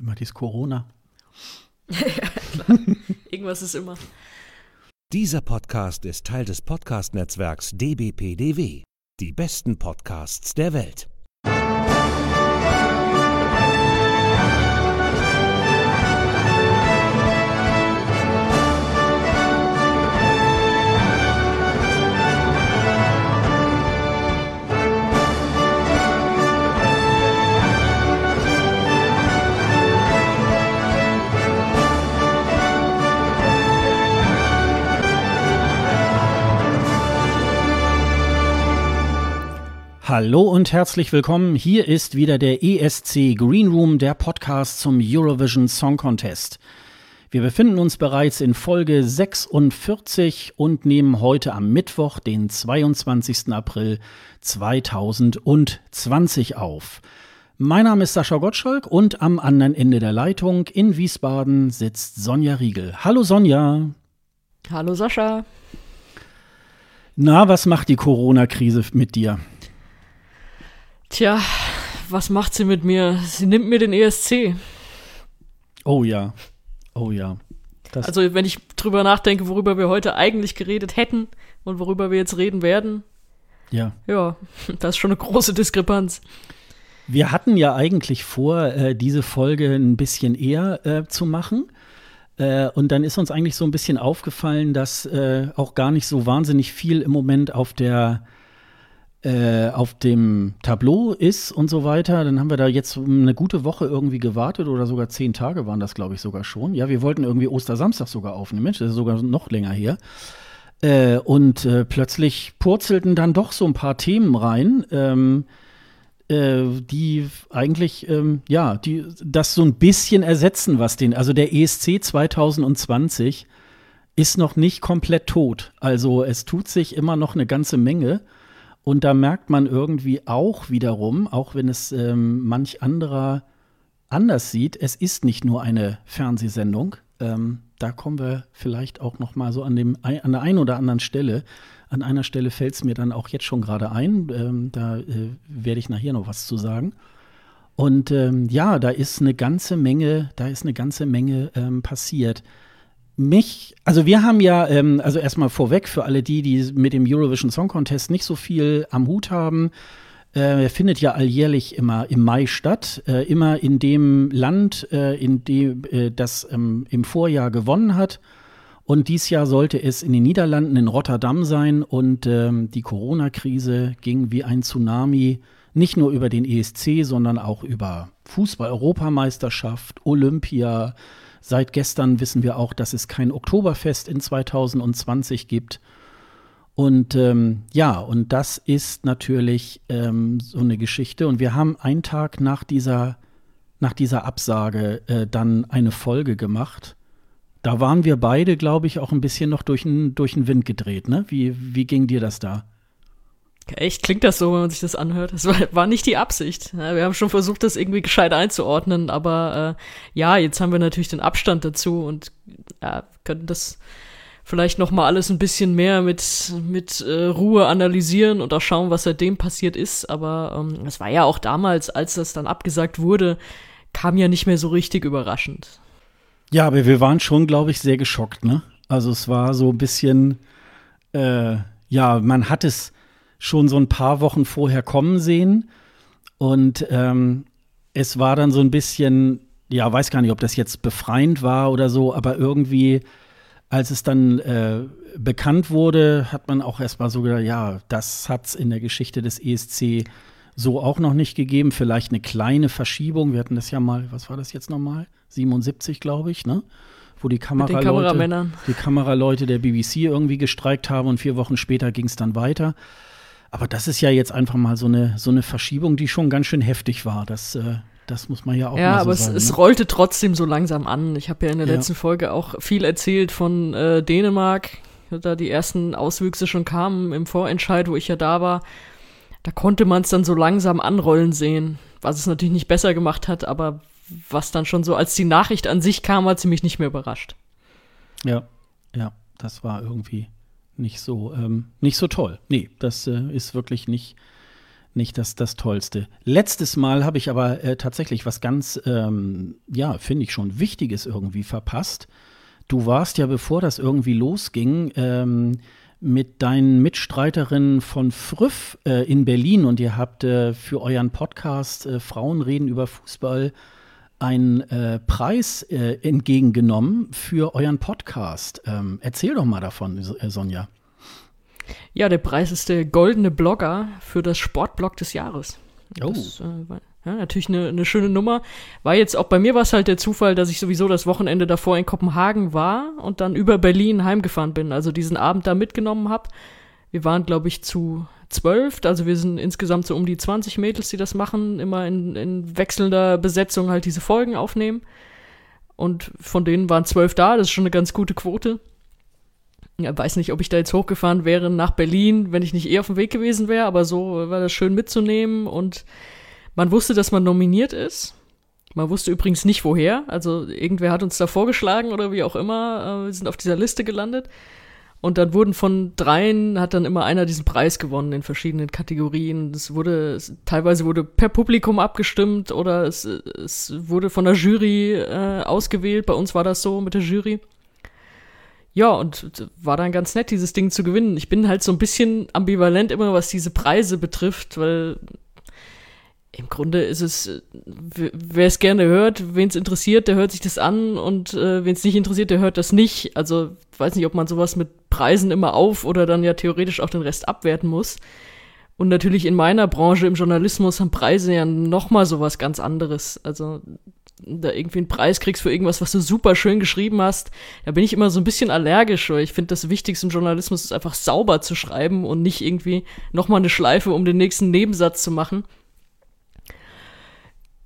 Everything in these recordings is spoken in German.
immer dieses Corona. ja, klar. Irgendwas ist immer. Dieser Podcast ist Teil des Podcast-Netzwerks dbpdw. Die besten Podcasts der Welt. Hallo und herzlich willkommen. Hier ist wieder der ESC Green Room, der Podcast zum Eurovision Song Contest. Wir befinden uns bereits in Folge 46 und nehmen heute am Mittwoch, den 22. April 2020 auf. Mein Name ist Sascha Gottschalk und am anderen Ende der Leitung in Wiesbaden sitzt Sonja Riegel. Hallo Sonja. Hallo Sascha. Na, was macht die Corona-Krise mit dir? Tja, was macht sie mit mir? Sie nimmt mir den ESC. Oh ja. Oh ja. Das also, wenn ich drüber nachdenke, worüber wir heute eigentlich geredet hätten und worüber wir jetzt reden werden. Ja. Ja, das ist schon eine große Diskrepanz. Wir hatten ja eigentlich vor, äh, diese Folge ein bisschen eher äh, zu machen. Äh, und dann ist uns eigentlich so ein bisschen aufgefallen, dass auch gar nicht so wahnsinnig viel im Moment auf der auf dem Tableau ist und so weiter. Dann haben wir da jetzt eine gute Woche irgendwie gewartet oder sogar zehn Tage waren das, glaube ich, sogar schon. Ja, wir wollten irgendwie Ostersamstag sogar aufnehmen. Mensch, das ist sogar noch länger her. Äh, und äh, plötzlich purzelten dann doch so ein paar Themen rein, ähm, äh, die eigentlich, ähm, ja, die das so ein bisschen ersetzen, was den, also der ESC 2020 ist noch nicht komplett tot. Also es tut sich immer noch eine ganze Menge. Und da merkt man irgendwie auch wiederum, auch wenn es ähm, manch anderer anders sieht, es ist nicht nur eine Fernsehsendung. Ähm, da kommen wir vielleicht auch noch mal so an, dem, an der einen oder anderen Stelle. An einer Stelle fällt es mir dann auch jetzt schon gerade ein. Ähm, da äh, werde ich nachher noch was zu sagen. Und ähm, ja, da ist eine ganze Menge, da ist eine ganze Menge ähm, passiert mich, also wir haben ja, ähm, also erstmal vorweg für alle die, die mit dem Eurovision Song Contest nicht so viel am Hut haben. Äh, er findet ja alljährlich immer im Mai statt, äh, immer in dem Land, äh, in dem äh, das ähm, im Vorjahr gewonnen hat. Und dies Jahr sollte es in den Niederlanden in Rotterdam sein. Und ähm, die Corona-Krise ging wie ein Tsunami nicht nur über den ESC, sondern auch über Fußball-Europameisterschaft, Olympia, Seit gestern wissen wir auch, dass es kein Oktoberfest in 2020 gibt. Und ähm, ja, und das ist natürlich ähm, so eine Geschichte. Und wir haben einen Tag nach dieser, nach dieser Absage äh, dann eine Folge gemacht. Da waren wir beide, glaube ich, auch ein bisschen noch durch den, durch den Wind gedreht. Ne? Wie, wie ging dir das da? Echt klingt das so, wenn man sich das anhört. Das war, war nicht die Absicht. Ja, wir haben schon versucht, das irgendwie gescheit einzuordnen, aber äh, ja, jetzt haben wir natürlich den Abstand dazu und ja, können das vielleicht noch mal alles ein bisschen mehr mit mit äh, Ruhe analysieren und auch schauen, was seitdem passiert ist. Aber ähm, es war ja auch damals, als das dann abgesagt wurde, kam ja nicht mehr so richtig überraschend. Ja, aber wir waren schon, glaube ich, sehr geschockt. Ne? Also es war so ein bisschen, äh, ja, man hat es schon so ein paar Wochen vorher kommen sehen. Und ähm, es war dann so ein bisschen, ja, weiß gar nicht, ob das jetzt befreiend war oder so, aber irgendwie, als es dann äh, bekannt wurde, hat man auch erstmal so gedacht, ja, das hat es in der Geschichte des ESC so auch noch nicht gegeben. Vielleicht eine kleine Verschiebung. Wir hatten das ja mal, was war das jetzt nochmal? 77, glaube ich, ne? Wo die Kameraleute, die Kameraleute der BBC irgendwie gestreikt haben und vier Wochen später ging es dann weiter. Aber das ist ja jetzt einfach mal so eine, so eine Verschiebung, die schon ganz schön heftig war. Das, äh, das muss man ja auch ja, mal so aber sagen. Ja, aber es, ne? rollte trotzdem so langsam an. Ich habe ja in der ja. letzten Folge auch viel erzählt von äh, Dänemark, da die ersten Auswüchse schon kamen im Vorentscheid, wo ich ja da war. Da konnte man es dann so langsam anrollen sehen, was es natürlich nicht besser gemacht hat, aber was dann schon so, als die Nachricht an sich kam, hat sie mich nicht mehr überrascht. Ja, ja, das war irgendwie nicht so, ähm, nicht so toll. Nee, das äh, ist wirklich nicht, nicht das, das Tollste. Letztes Mal habe ich aber äh, tatsächlich was ganz, ähm, ja, finde ich schon Wichtiges irgendwie verpasst. Du warst ja, bevor das irgendwie losging, ähm, mit deinen Mitstreiterinnen von Früff äh, in Berlin und ihr habt äh, für euren Podcast äh, Frauen reden über Fußball einen äh, Preis äh, entgegengenommen für euren Podcast. Ähm, erzähl doch mal davon, äh, Sonja. Ja, der Preis ist der goldene Blogger für das Sportblog des Jahres. Oh. Das, war, ja, natürlich eine, eine schöne Nummer. War jetzt auch bei mir war es halt der Zufall, dass ich sowieso das Wochenende davor in Kopenhagen war und dann über Berlin heimgefahren bin. Also diesen Abend da mitgenommen habe. Wir waren, glaube ich, zu zwölf, also wir sind insgesamt so um die 20 Mädels, die das machen, immer in, in wechselnder Besetzung halt diese Folgen aufnehmen. Und von denen waren zwölf da, das ist schon eine ganz gute Quote. Ja, weiß nicht, ob ich da jetzt hochgefahren wäre nach Berlin, wenn ich nicht eh auf dem Weg gewesen wäre, aber so war das schön mitzunehmen und man wusste, dass man nominiert ist. Man wusste übrigens nicht woher. Also irgendwer hat uns da vorgeschlagen oder wie auch immer. Äh, wir sind auf dieser Liste gelandet. Und dann wurden von dreien, hat dann immer einer diesen Preis gewonnen in verschiedenen Kategorien. Es wurde, teilweise wurde per Publikum abgestimmt oder es, es wurde von der Jury äh, ausgewählt. Bei uns war das so mit der Jury. Ja, und war dann ganz nett, dieses Ding zu gewinnen. Ich bin halt so ein bisschen ambivalent immer, was diese Preise betrifft, weil im Grunde ist es, wer es gerne hört, wen es interessiert, der hört sich das an und äh, wen es nicht interessiert, der hört das nicht. Also weiß nicht, ob man sowas mit Preisen immer auf oder dann ja theoretisch auch den Rest abwerten muss. Und natürlich in meiner Branche im Journalismus haben Preise ja nochmal sowas ganz anderes. Also da irgendwie einen Preis kriegst für irgendwas, was du super schön geschrieben hast, da bin ich immer so ein bisschen allergisch, weil ich finde, das Wichtigste im Journalismus ist einfach sauber zu schreiben und nicht irgendwie nochmal eine Schleife, um den nächsten Nebensatz zu machen.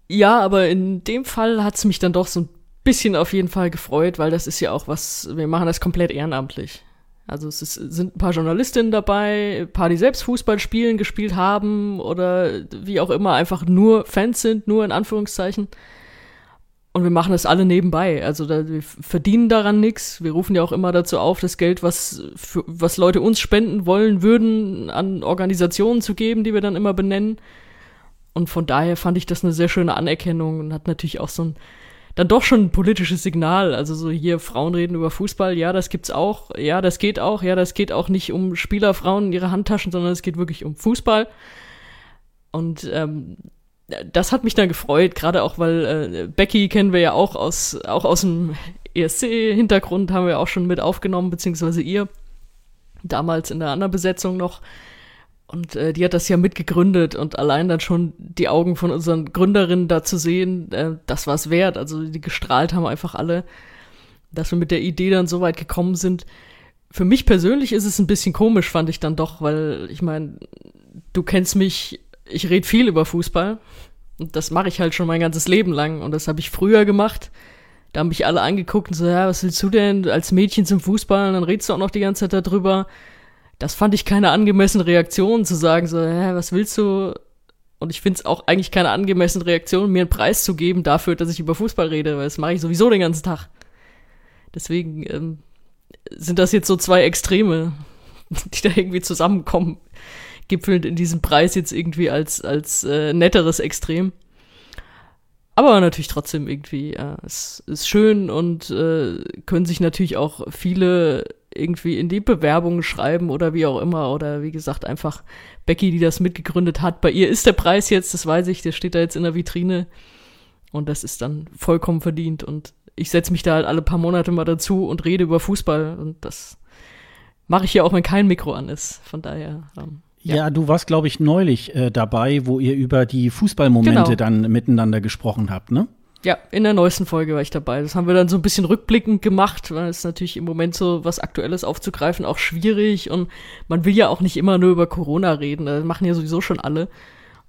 Ja, aber in dem Fall hat es mich dann doch so ein bisschen auf jeden Fall gefreut, weil das ist ja auch was, wir machen das komplett ehrenamtlich. Also es ist, sind ein paar Journalistinnen dabei, ein paar, die selbst Fußball spielen, gespielt haben oder wie auch immer einfach nur Fans sind, nur in Anführungszeichen. Und wir machen das alle nebenbei. Also da, wir verdienen daran nichts. Wir rufen ja auch immer dazu auf, das Geld, was, für, was Leute uns spenden wollen würden, an Organisationen zu geben, die wir dann immer benennen. Und von daher fand ich das eine sehr schöne Anerkennung und hat natürlich auch so ein, dann doch schon ein politisches Signal. Also so hier Frauen reden über Fußball, ja, das gibt's auch, ja, das geht auch, ja, das geht auch nicht um Spielerfrauen in ihre Handtaschen, sondern es geht wirklich um Fußball. Und ähm, das hat mich dann gefreut, gerade auch, weil äh, Becky kennen wir ja auch aus, auch aus dem ESC-Hintergrund, haben wir auch schon mit aufgenommen, beziehungsweise ihr damals in der anderen Besetzung noch. Und äh, die hat das ja mitgegründet und allein dann schon die Augen von unseren Gründerinnen da zu sehen, äh, das war es wert. Also die gestrahlt haben einfach alle, dass wir mit der Idee dann so weit gekommen sind. Für mich persönlich ist es ein bisschen komisch, fand ich dann doch, weil ich meine, du kennst mich, ich rede viel über Fußball und das mache ich halt schon mein ganzes Leben lang und das habe ich früher gemacht. Da haben mich alle angeguckt und so, ja, was willst du denn als Mädchen zum Fußball? Und dann redest du auch noch die ganze Zeit darüber das fand ich keine angemessene Reaktion, zu sagen so, hä, was willst du? Und ich finde es auch eigentlich keine angemessene Reaktion, mir einen Preis zu geben dafür, dass ich über Fußball rede, weil das mache ich sowieso den ganzen Tag. Deswegen ähm, sind das jetzt so zwei Extreme, die da irgendwie zusammenkommen, gipfelnd in diesem Preis jetzt irgendwie als, als äh, netteres Extrem. Aber natürlich trotzdem irgendwie, ja, es ist schön und äh, können sich natürlich auch viele irgendwie in die Bewerbung schreiben oder wie auch immer. Oder wie gesagt, einfach Becky, die das mitgegründet hat. Bei ihr ist der Preis jetzt, das weiß ich, der steht da jetzt in der Vitrine. Und das ist dann vollkommen verdient. Und ich setze mich da halt alle paar Monate mal dazu und rede über Fußball. Und das mache ich ja auch, wenn kein Mikro an ist. Von daher. Ähm, ja. ja. du warst, glaube ich, neulich äh, dabei, wo ihr über die Fußballmomente genau. dann miteinander gesprochen habt, ne? Ja, in der neuesten Folge war ich dabei. Das haben wir dann so ein bisschen rückblickend gemacht, weil es natürlich im Moment so was Aktuelles aufzugreifen auch schwierig und man will ja auch nicht immer nur über Corona reden. Das machen ja sowieso schon alle.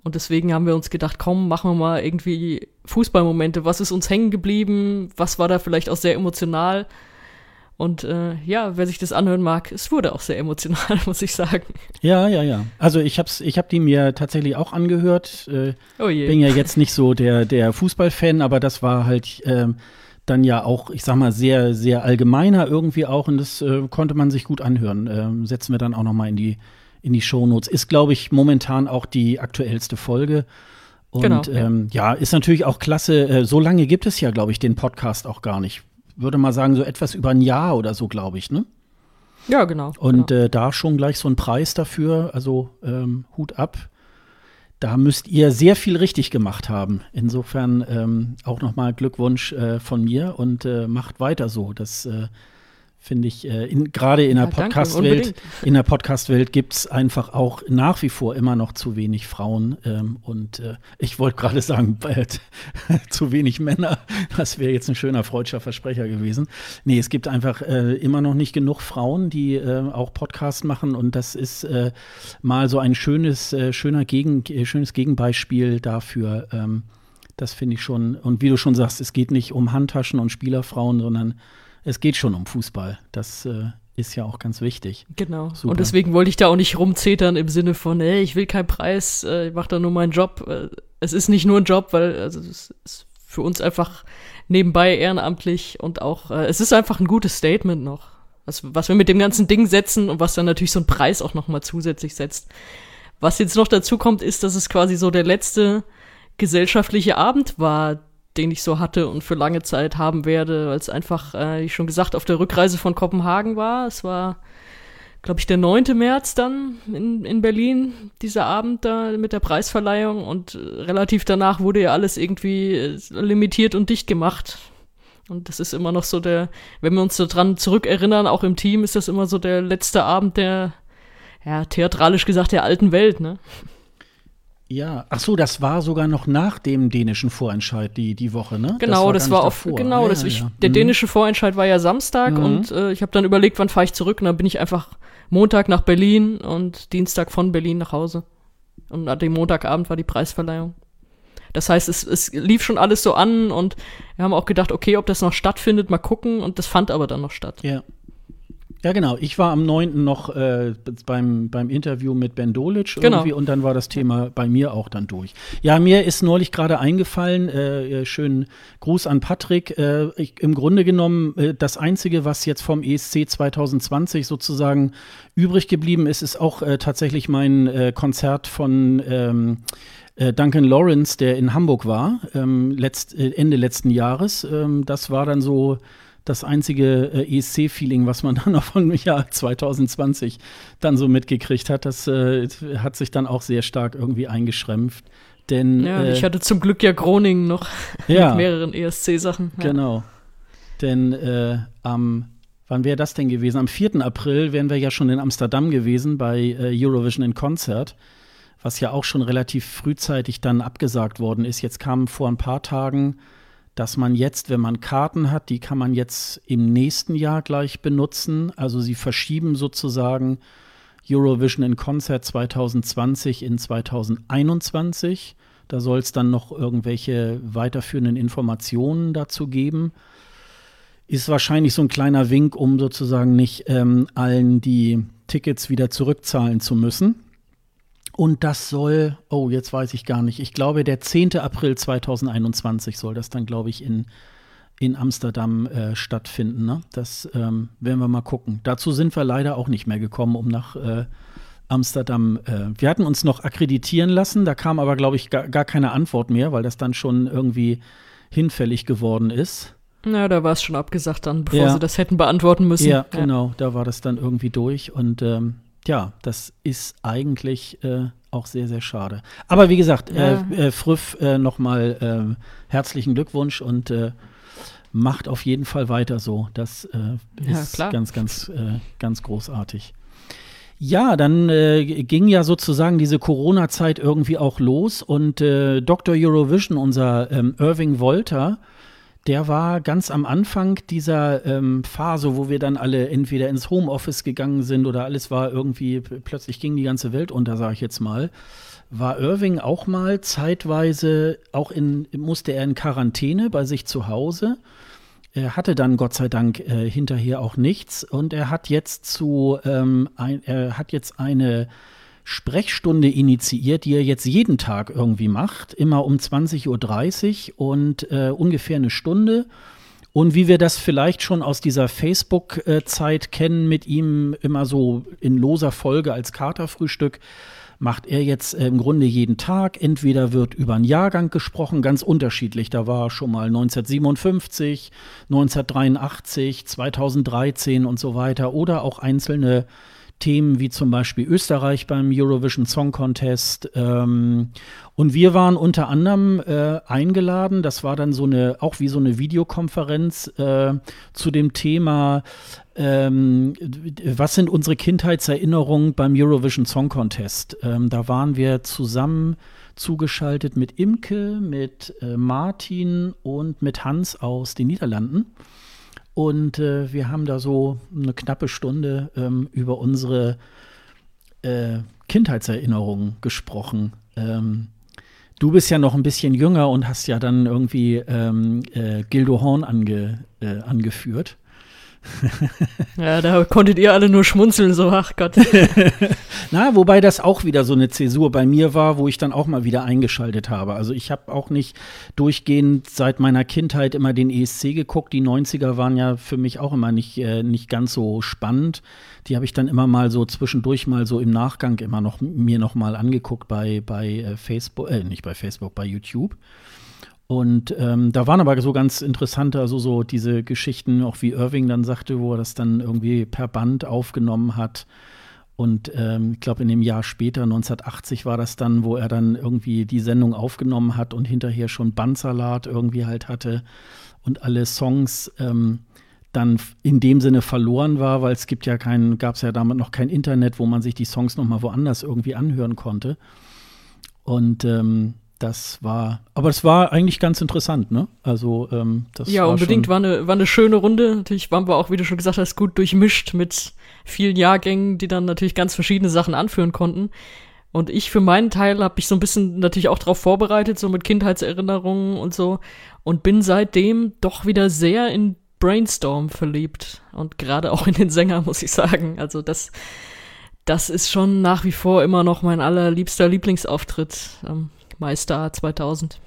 Und deswegen haben wir uns gedacht, komm, machen wir mal irgendwie Fußballmomente. Was ist uns hängen geblieben? Was war da vielleicht auch sehr emotional? Und äh, ja, wer sich das anhören mag, es wurde auch sehr emotional, muss ich sagen. Ja, ja, ja. Also ich hab's, ich hab die mir tatsächlich auch angehört. Äh, oh je. Bin ja jetzt nicht so der, der Fußballfan, aber das war halt ähm, dann ja auch, ich sag mal, sehr, sehr allgemeiner irgendwie auch und das äh, konnte man sich gut anhören. Ähm, setzen wir dann auch noch mal in die in die Shownotes. Ist, glaube ich, momentan auch die aktuellste Folge. Und Genau, ähm, ja, ist natürlich auch klasse. Äh, so lange gibt es ja, glaube ich, den Podcast auch gar nicht. Würde mal sagen, so etwas über ein Jahr oder so, glaube ich, ne? Ja, genau. Und genau. äh, da schon gleich so ein Preis dafür, also ähm, Hut ab. Da müsst ihr sehr viel richtig gemacht haben. Insofern ähm, auch nochmal Glückwunsch äh, von mir und äh, macht weiter so. Das äh, finde ich, äh, in, gerade in der Ja, danke, Podcast-Welt, in der Podcast-Welt gibt es einfach auch nach wie vor immer noch zu wenig Frauen. Ähm, und äh, ich wollte gerade sagen, äh, zu wenig Männer. Das wäre jetzt ein schöner freudscher Versprecher gewesen. Nee, es gibt einfach äh, immer noch nicht genug Frauen, die äh, auch Podcasts machen. Und das ist äh, mal so ein schönes, äh, schöner Gegen, äh, schönes Gegenbeispiel dafür. Ähm, das finde ich schon. Und wie du schon sagst, es geht nicht um Handtaschen und Spielerfrauen, sondern es geht schon um Fußball. Das äh, ist ja auch ganz wichtig. Genau. Super. Und deswegen wollte ich da auch nicht rumzetern im Sinne von, ey, ich will keinen Preis, äh, ich mache da nur meinen Job. Äh, es ist nicht nur ein Job, weil also es ist für uns einfach nebenbei ehrenamtlich und auch, äh, es ist einfach ein gutes Statement noch. Was, was wir mit dem ganzen Ding setzen und was dann natürlich so ein Preis auch nochmal zusätzlich setzt. Was jetzt noch dazu kommt, ist, dass es quasi so der letzte gesellschaftliche Abend war, den ich so hatte und für lange Zeit haben werde, weil es einfach, äh, wie schon gesagt, auf der Rückreise von Kopenhagen war. Es war, glaube ich, der 9. März dann in, in Berlin, dieser Abend da mit der Preisverleihung und äh, relativ danach wurde ja alles irgendwie äh, limitiert und dicht gemacht. Und das ist immer noch so der, wenn wir uns daran zurückerinnern, auch im Team, ist das immer so der letzte Abend der, ja, theatralisch gesagt, der alten Welt, ne? Ja, ach so, das war sogar noch nach dem dänischen Vorentscheid die, die Woche, ne? Genau, das war, auf, genau, Ja, das ich, ja. der Mhm. dänische Vorentscheid war ja Samstag Mhm. und äh, ich habe dann überlegt, wann fahre ich zurück und dann bin ich einfach Montag nach Berlin und Dienstag von Berlin nach Hause. Und an dem Montagabend war die Preisverleihung. Das heißt, es, es lief schon alles so an und wir haben auch gedacht, okay, ob das noch stattfindet, mal gucken und das fand aber dann noch statt. Ja. Ja, genau. Ich war am 9. noch äh, beim, beim Interview mit Ben Dolic Genau. irgendwie und dann war das Thema bei mir auch dann durch. Ja, mir ist neulich gerade eingefallen, äh, äh, schönen Gruß an Patrick. Äh, ich, Im Grunde genommen, äh, das Einzige, was jetzt vom ESC 2020 sozusagen übrig geblieben ist, ist auch äh, tatsächlich mein äh, Konzert von ähm, äh, Duncan Lawrence, der in Hamburg war, ähm, letzt, Ende letzten Jahres. Ähm, das war dann so das einzige äh, ESC-Feeling, was man dann noch vom Jahr 2020 dann so mitgekriegt hat. Das äh, hat sich dann auch sehr stark irgendwie eingeschränkt. Denn Ja, äh, ich hatte zum Glück ja Groningen noch ja, mit mehreren ESC-Sachen. Ja. Genau. Denn äh, am, wann wäre das denn gewesen? Am 4. April wären wir ja schon in Amsterdam gewesen bei äh, Eurovision in Concert, was ja auch schon relativ frühzeitig dann abgesagt worden ist. Jetzt kam vor ein paar Tagen, dass man jetzt, wenn man Karten hat, die kann man jetzt im nächsten Jahr gleich benutzen. Also sie verschieben sozusagen Eurovision in Concert 2020 in 2021. Da soll es dann noch irgendwelche weiterführenden Informationen dazu geben. Ist wahrscheinlich so ein kleiner Wink, um sozusagen nicht ähm, allen die Tickets wieder zurückzahlen zu müssen. Und das soll, oh, jetzt weiß ich gar nicht, ich glaube, der 10. April 2021 soll das dann, glaube ich, in, in Amsterdam äh, stattfinden. Ne? Das ähm, werden wir mal gucken. Dazu sind wir leider auch nicht mehr gekommen, um nach äh, Amsterdam. Äh, wir hatten uns noch akkreditieren lassen, da kam aber, glaube ich, gar, gar keine Antwort mehr, weil das dann schon irgendwie hinfällig geworden ist. Na, da war es schon abgesagt dann, bevor Ja. sie das hätten beantworten müssen. Ja, genau, da war das dann irgendwie durch und ähm, ja, das ist eigentlich äh, auch sehr, sehr schade. Aber wie gesagt, Ja. äh, äh, Früff, äh, nochmal äh, herzlichen Glückwunsch und äh, macht auf jeden Fall weiter so. Das äh, Ja, ist klar. ganz, ganz, äh, ganz großartig. Ja, dann äh, ging ja sozusagen diese Corona-Zeit irgendwie auch los und äh, Dr. Eurovision, unser ähm, Irving Wolter, der war ganz am Anfang dieser ähm, Phase, wo wir dann alle entweder ins Homeoffice gegangen sind oder alles war irgendwie, plötzlich ging die ganze Welt unter, sage ich jetzt mal. War Irving auch mal zeitweise, auch in, musste er in Quarantäne bei sich zu Hause. Er hatte dann Gott sei Dank äh, hinterher auch nichts und er hat jetzt zu, ähm, ein, er hat jetzt eine Sprechstunde initiiert, die er jetzt jeden Tag irgendwie macht, immer um 20.30 Uhr und äh, ungefähr eine Stunde. Und wie wir das vielleicht schon aus dieser Facebook-Zeit kennen, mit ihm immer so in loser Folge als Katerfrühstück, macht er jetzt äh, im Grunde jeden Tag. Entweder wird über einen Jahrgang gesprochen, ganz unterschiedlich. Da war schon mal 1957, 1983, 2013 und so weiter. Oder auch einzelne Themen wie zum Beispiel Österreich beim Eurovision Song Contest. Ähm, und wir waren unter anderem äh, eingeladen, das war dann so eine, auch wie so eine Videokonferenz äh, zu dem Thema, ähm, was sind unsere Kindheitserinnerungen beim Eurovision Song Contest? Ähm, da waren wir zusammen zugeschaltet mit Imke, mit äh, Martin und mit Hans aus den Niederlanden. Und äh, wir haben da so eine knappe Stunde ähm, über unsere äh, Kindheitserinnerungen gesprochen. Ähm, du bist ja noch ein bisschen jünger und hast ja dann irgendwie ähm, äh, Gildo Horn ange, äh, angeführt. ja, da konntet ihr alle nur schmunzeln, so, ach Gott. Na, wobei das auch wieder so eine Zäsur bei mir war, wo ich dann auch mal wieder eingeschaltet habe. Also ich habe auch nicht durchgehend seit meiner Kindheit immer den ESC geguckt. Die 90er waren ja für mich auch immer nicht, äh, nicht ganz so spannend. Die habe ich dann immer mal so zwischendurch mal so im Nachgang immer noch mir noch mal angeguckt bei, bei äh, Facebook, äh, nicht bei Facebook, bei YouTube. Und ähm, da waren aber so ganz interessante, also so diese Geschichten, auch wie Irving dann sagte, wo er das dann irgendwie per Band aufgenommen hat. Und ähm, ich glaube, in dem Jahr später, 1980, war das dann, wo er dann irgendwie die Sendung aufgenommen hat und hinterher schon Bandsalat irgendwie halt hatte und alle Songs ähm, dann in dem Sinne verloren war, weil es gibt ja kein, gab es ja damit noch kein Internet, wo man sich die Songs noch mal woanders irgendwie anhören konnte. Und ähm, das war, aber es war eigentlich ganz interessant, ne? Also, ähm, das Ja, war unbedingt, war eine, war eine schöne Runde. Natürlich waren wir auch, wie du schon gesagt hast, gut durchmischt mit vielen Jahrgängen, die dann natürlich ganz verschiedene Sachen anführen konnten. Und ich für meinen Teil habe mich so ein bisschen natürlich auch darauf vorbereitet, so mit Kindheitserinnerungen und so. Und bin seitdem doch wieder sehr in Brainstorm verliebt. Und gerade auch in den Sänger, muss ich sagen. Also das, das ist schon nach wie vor immer noch mein allerliebster Lieblingsauftritt. MyStar 2000.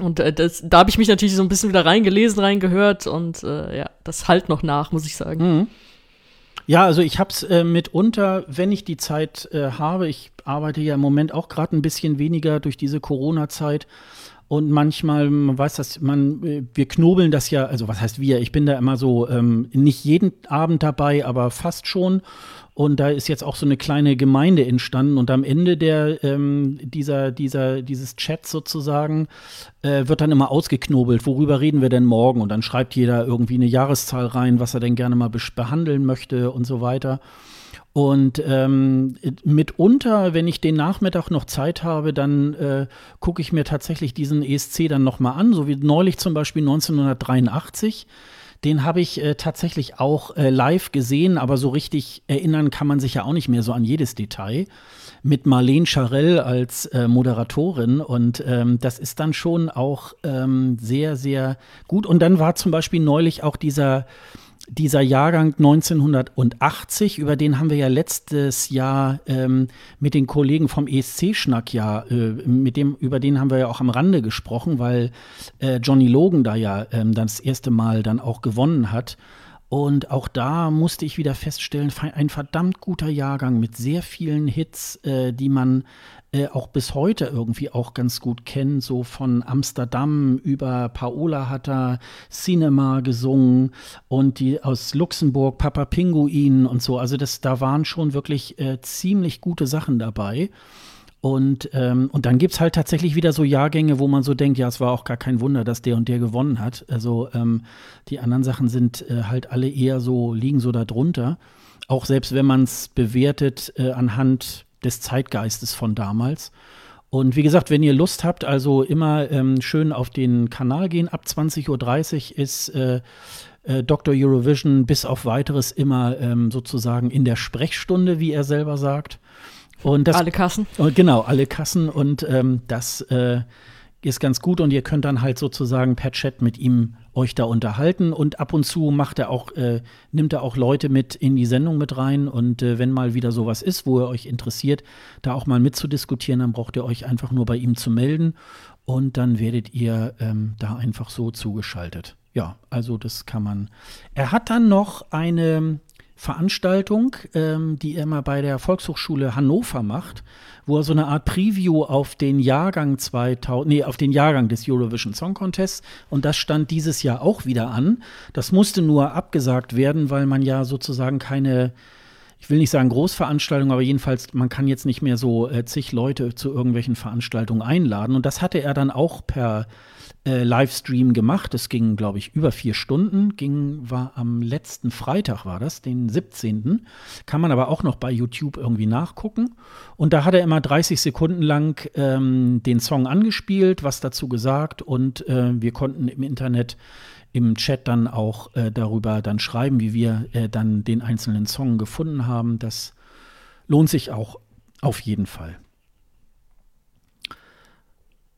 Und äh, das, da habe ich mich natürlich so ein bisschen wieder reingelesen, reingehört und äh, ja, das halt noch nach, muss ich sagen. Mhm. Ja, also ich habe es äh, mitunter, wenn ich die Zeit äh, habe, ich arbeite ja im Moment auch gerade ein bisschen weniger durch diese Corona-Zeit. Und manchmal, man weiß das, man, wir knobeln das ja, also was heißt wir? Ich bin da immer so ähm, nicht jeden Abend dabei, aber fast schon. Und da ist jetzt auch so eine kleine Gemeinde entstanden. Und am Ende der, ähm, dieser, dieser, dieses Chats sozusagen äh, wird dann immer ausgeknobelt, worüber reden wir denn morgen? Und dann schreibt jeder irgendwie eine Jahreszahl rein, was er denn gerne mal behandeln möchte und so weiter. Und ähm, mitunter, wenn ich den Nachmittag noch Zeit habe, dann äh, gucke ich mir tatsächlich diesen ESC dann noch mal an, so wie neulich zum Beispiel 1983. Den habe ich äh, tatsächlich auch äh, live gesehen, aber so richtig erinnern kann man sich ja auch nicht mehr so an jedes Detail. Mit Marlene Charell als äh, Moderatorin und ähm, das ist dann schon auch ähm, sehr, sehr gut. Und dann war zum Beispiel neulich auch dieser dieser Jahrgang 1980, über den haben wir ja letztes Jahr ähm, mit den Kollegen vom ESC-Schnack ja, äh, mit dem, über den haben wir ja auch am Rande gesprochen, weil äh, Johnny Logan da ja ähm, das erste Mal dann auch gewonnen hat. Und auch da musste ich wieder feststellen, ein verdammt guter Jahrgang mit sehr vielen Hits, äh, die man äh, auch bis heute irgendwie auch ganz gut kennt. So von Amsterdam über Paola hat er Cinema gesungen und die aus Luxemburg, Papa Pinguin und so. Also das, da waren schon wirklich äh, ziemlich gute Sachen dabei. Und, ähm, und dann gibt es halt tatsächlich wieder so Jahrgänge, wo man so denkt, ja, es war auch gar kein Wunder, dass der und der gewonnen hat. Also ähm, die anderen Sachen sind äh, halt alle eher so, liegen so da drunter. Auch selbst wenn man es bewertet äh, anhand des Zeitgeistes von damals. Und wie gesagt, wenn ihr Lust habt, also immer ähm, schön auf den Kanal gehen. Ab 20.30 Uhr ist äh, äh, Dr. Eurovision bis auf weiteres immer ähm, sozusagen in der Sprechstunde, wie er selber sagt. Und das, alle Kassen. Genau, alle Kassen. Und ähm, das äh, ist ganz gut und ihr könnt dann halt sozusagen per Chat mit ihm euch da unterhalten und ab und zu macht er auch, äh, nimmt er auch Leute mit in die Sendung mit rein und äh, wenn mal wieder sowas ist, wo er euch interessiert, da auch mal mitzudiskutieren, dann braucht ihr euch einfach nur bei ihm zu melden und dann werdet ihr ähm, da einfach so zugeschaltet. ja, also das kann man. Er hat dann noch eine Veranstaltung, ähm, die er immer bei der Volkshochschule Hannover macht, wo er so eine Art Preview auf den Jahrgang 2000, nee, auf den Jahrgang des Eurovision Song Contests und das stand dieses Jahr auch wieder an. Das musste nur abgesagt werden, weil man ja sozusagen keine ich will nicht sagen Großveranstaltung, aber jedenfalls, man kann jetzt nicht mehr so äh, zig Leute zu irgendwelchen Veranstaltungen einladen. Und das hatte er dann auch per äh, Livestream gemacht. Es ging, glaube ich, über vier Stunden. Ging, war am letzten Freitag war das, den 17. Kann man aber auch noch bei YouTube irgendwie nachgucken. Und da hat er immer 30 Sekunden lang ähm, den Song angespielt, was dazu gesagt und äh, wir konnten im Internet im Chat dann auch äh, darüber dann schreiben, wie wir äh, dann den einzelnen Song gefunden haben. Das lohnt sich auch auf jeden Fall.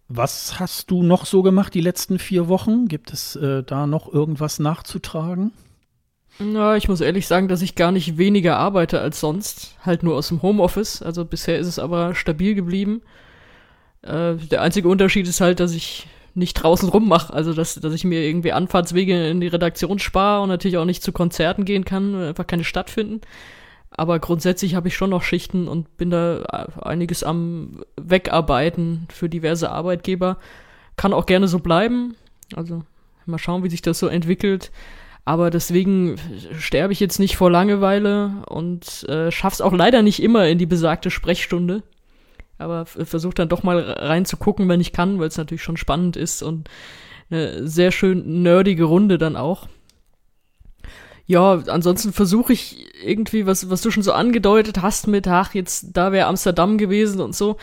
Was hast du noch so gemacht die letzten vier Wochen? Gibt es äh, da noch irgendwas nachzutragen? Na, ich muss ehrlich sagen, dass ich gar nicht weniger arbeite als sonst. Halt nur aus dem Homeoffice. Also bisher ist es aber stabil geblieben. Äh, der einzige Unterschied ist halt, dass ich nicht draußen rummache. Also, dass, dass ich mir irgendwie Anfahrtswege in die Redaktion spare und natürlich auch nicht zu Konzerten gehen kann, einfach keine stattfinden. Aber grundsätzlich habe ich schon noch Schichten und bin da einiges am Wegarbeiten für diverse Arbeitgeber. Kann auch gerne so bleiben. Also mal schauen, wie sich das so entwickelt. Aber deswegen sterbe ich jetzt nicht vor Langeweile und äh, schaff's auch leider nicht immer in die besagte Sprechstunde. Aber versuche dann doch mal reinzugucken, wenn ich kann, weil es natürlich schon spannend ist und eine sehr schön nerdige Runde dann auch ja, ansonsten versuche ich irgendwie, was, was du schon so angedeutet hast mit, ach, jetzt da wäre Amsterdam gewesen und so.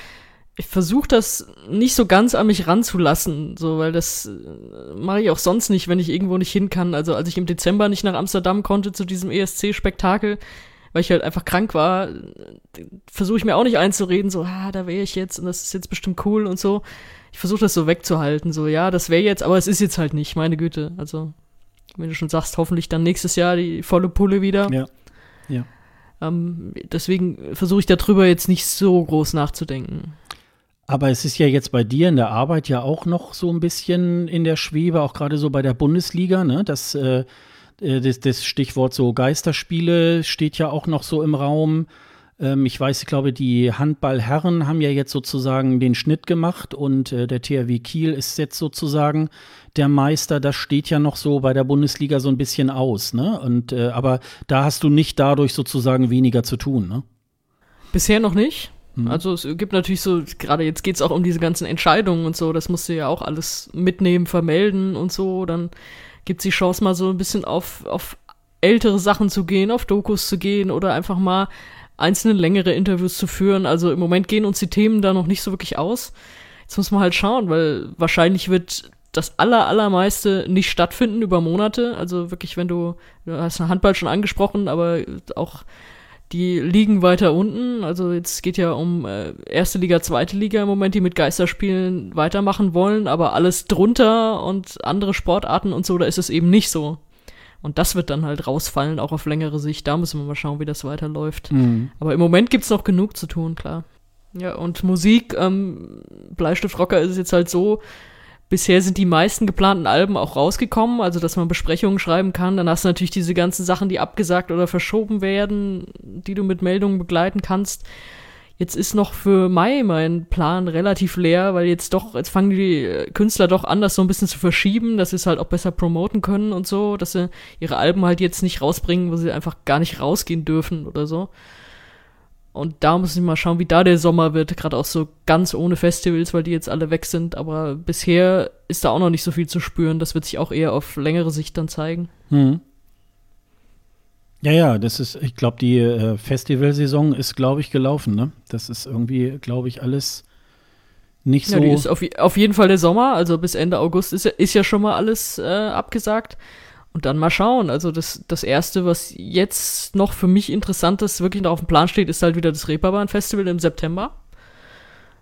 Ich versuche das nicht so ganz an mich ranzulassen, so, weil das äh, mache ich auch sonst nicht, wenn ich irgendwo nicht hin kann. Also als ich im Dezember nicht nach Amsterdam konnte zu diesem ESC-Spektakel, weil ich halt einfach krank war, versuche ich mir auch nicht einzureden, so, ah, da wäre ich jetzt und das ist jetzt bestimmt cool und so. Ich versuche das so wegzuhalten, so, ja, das wäre jetzt, aber es ist jetzt halt nicht, meine Güte. Also wenn du schon sagst, hoffentlich dann nächstes Jahr die volle Pulle wieder. Ja. ja. Ähm, deswegen versuche ich darüber jetzt nicht so groß nachzudenken. Aber es ist ja jetzt bei dir in der Arbeit ja auch noch so ein bisschen in der Schwebe, auch gerade so bei der Bundesliga, ne? Das, äh, äh das, das Stichwort so Geisterspiele steht ja auch noch so im Raum. Ähm, ich weiß, ich glaube, die Handballherren haben ja jetzt sozusagen den Schnitt gemacht und äh, der THW Kiel ist jetzt sozusagen der Meister. Das steht ja noch so bei der Bundesliga so ein bisschen aus, ne? Und äh, aber da hast du nicht dadurch sozusagen weniger zu tun, ne? Bisher noch nicht. Mhm. Also es gibt natürlich so, gerade jetzt geht es auch um diese ganzen Entscheidungen und so, das musst du ja auch alles mitnehmen, vermelden und so. Dann gibt es die Chance, mal so ein bisschen auf, auf ältere Sachen zu gehen, auf Dokus zu gehen oder einfach mal einzelne längere Interviews zu führen. Also im Moment gehen uns die Themen da noch nicht so wirklich aus. Jetzt muss man halt schauen, weil wahrscheinlich wird das aller, allermeiste nicht stattfinden über Monate. Also wirklich, wenn du, du hast Handball schon angesprochen, aber auch die liegen weiter unten. Also jetzt geht ja um äh, erste Liga, zweite Liga im Moment, die mit Geisterspielen weitermachen wollen, aber alles drunter und andere Sportarten und so, da ist es eben nicht so. Und das wird dann halt rausfallen, auch auf längere Sicht. Da müssen wir mal schauen, wie das weiterläuft. Mhm. Aber im Moment gibt's noch genug zu tun, klar. Ja, und Musik, ähm, Bleistift Rocker ist es jetzt halt so, bisher sind die meisten geplanten Alben auch rausgekommen, also dass man Besprechungen schreiben kann. Dann hast du natürlich diese ganzen Sachen, die abgesagt oder verschoben werden, die du mit Meldungen begleiten kannst. Jetzt ist noch für Mai mein Plan relativ leer, weil jetzt doch, jetzt fangen die Künstler doch an, das so ein bisschen zu verschieben, dass sie es halt auch besser promoten können und so, dass sie ihre Alben halt jetzt nicht rausbringen, wo sie einfach gar nicht rausgehen dürfen oder so. Und da muss ich mal schauen, wie da der Sommer wird, gerade auch so ganz ohne Festivals, weil die jetzt alle weg sind. Aber bisher ist da auch noch nicht so viel zu spüren. Das wird sich auch eher auf längere Sicht dann zeigen. Hm. Ja, ja, das ist, ich glaube, die äh, Festivalsaison ist, glaube ich, gelaufen, ne? Das ist irgendwie, glaube ich, alles nicht so. Ja, die ist auf, auf, jeden Fall der Sommer, also bis Ende August ist, ist ja schon mal alles äh, abgesagt. Und dann mal schauen. Also das, das erste, was jetzt noch für mich interessant ist, wirklich noch auf dem Plan steht, ist halt wieder das Reeperbahn Festival im September.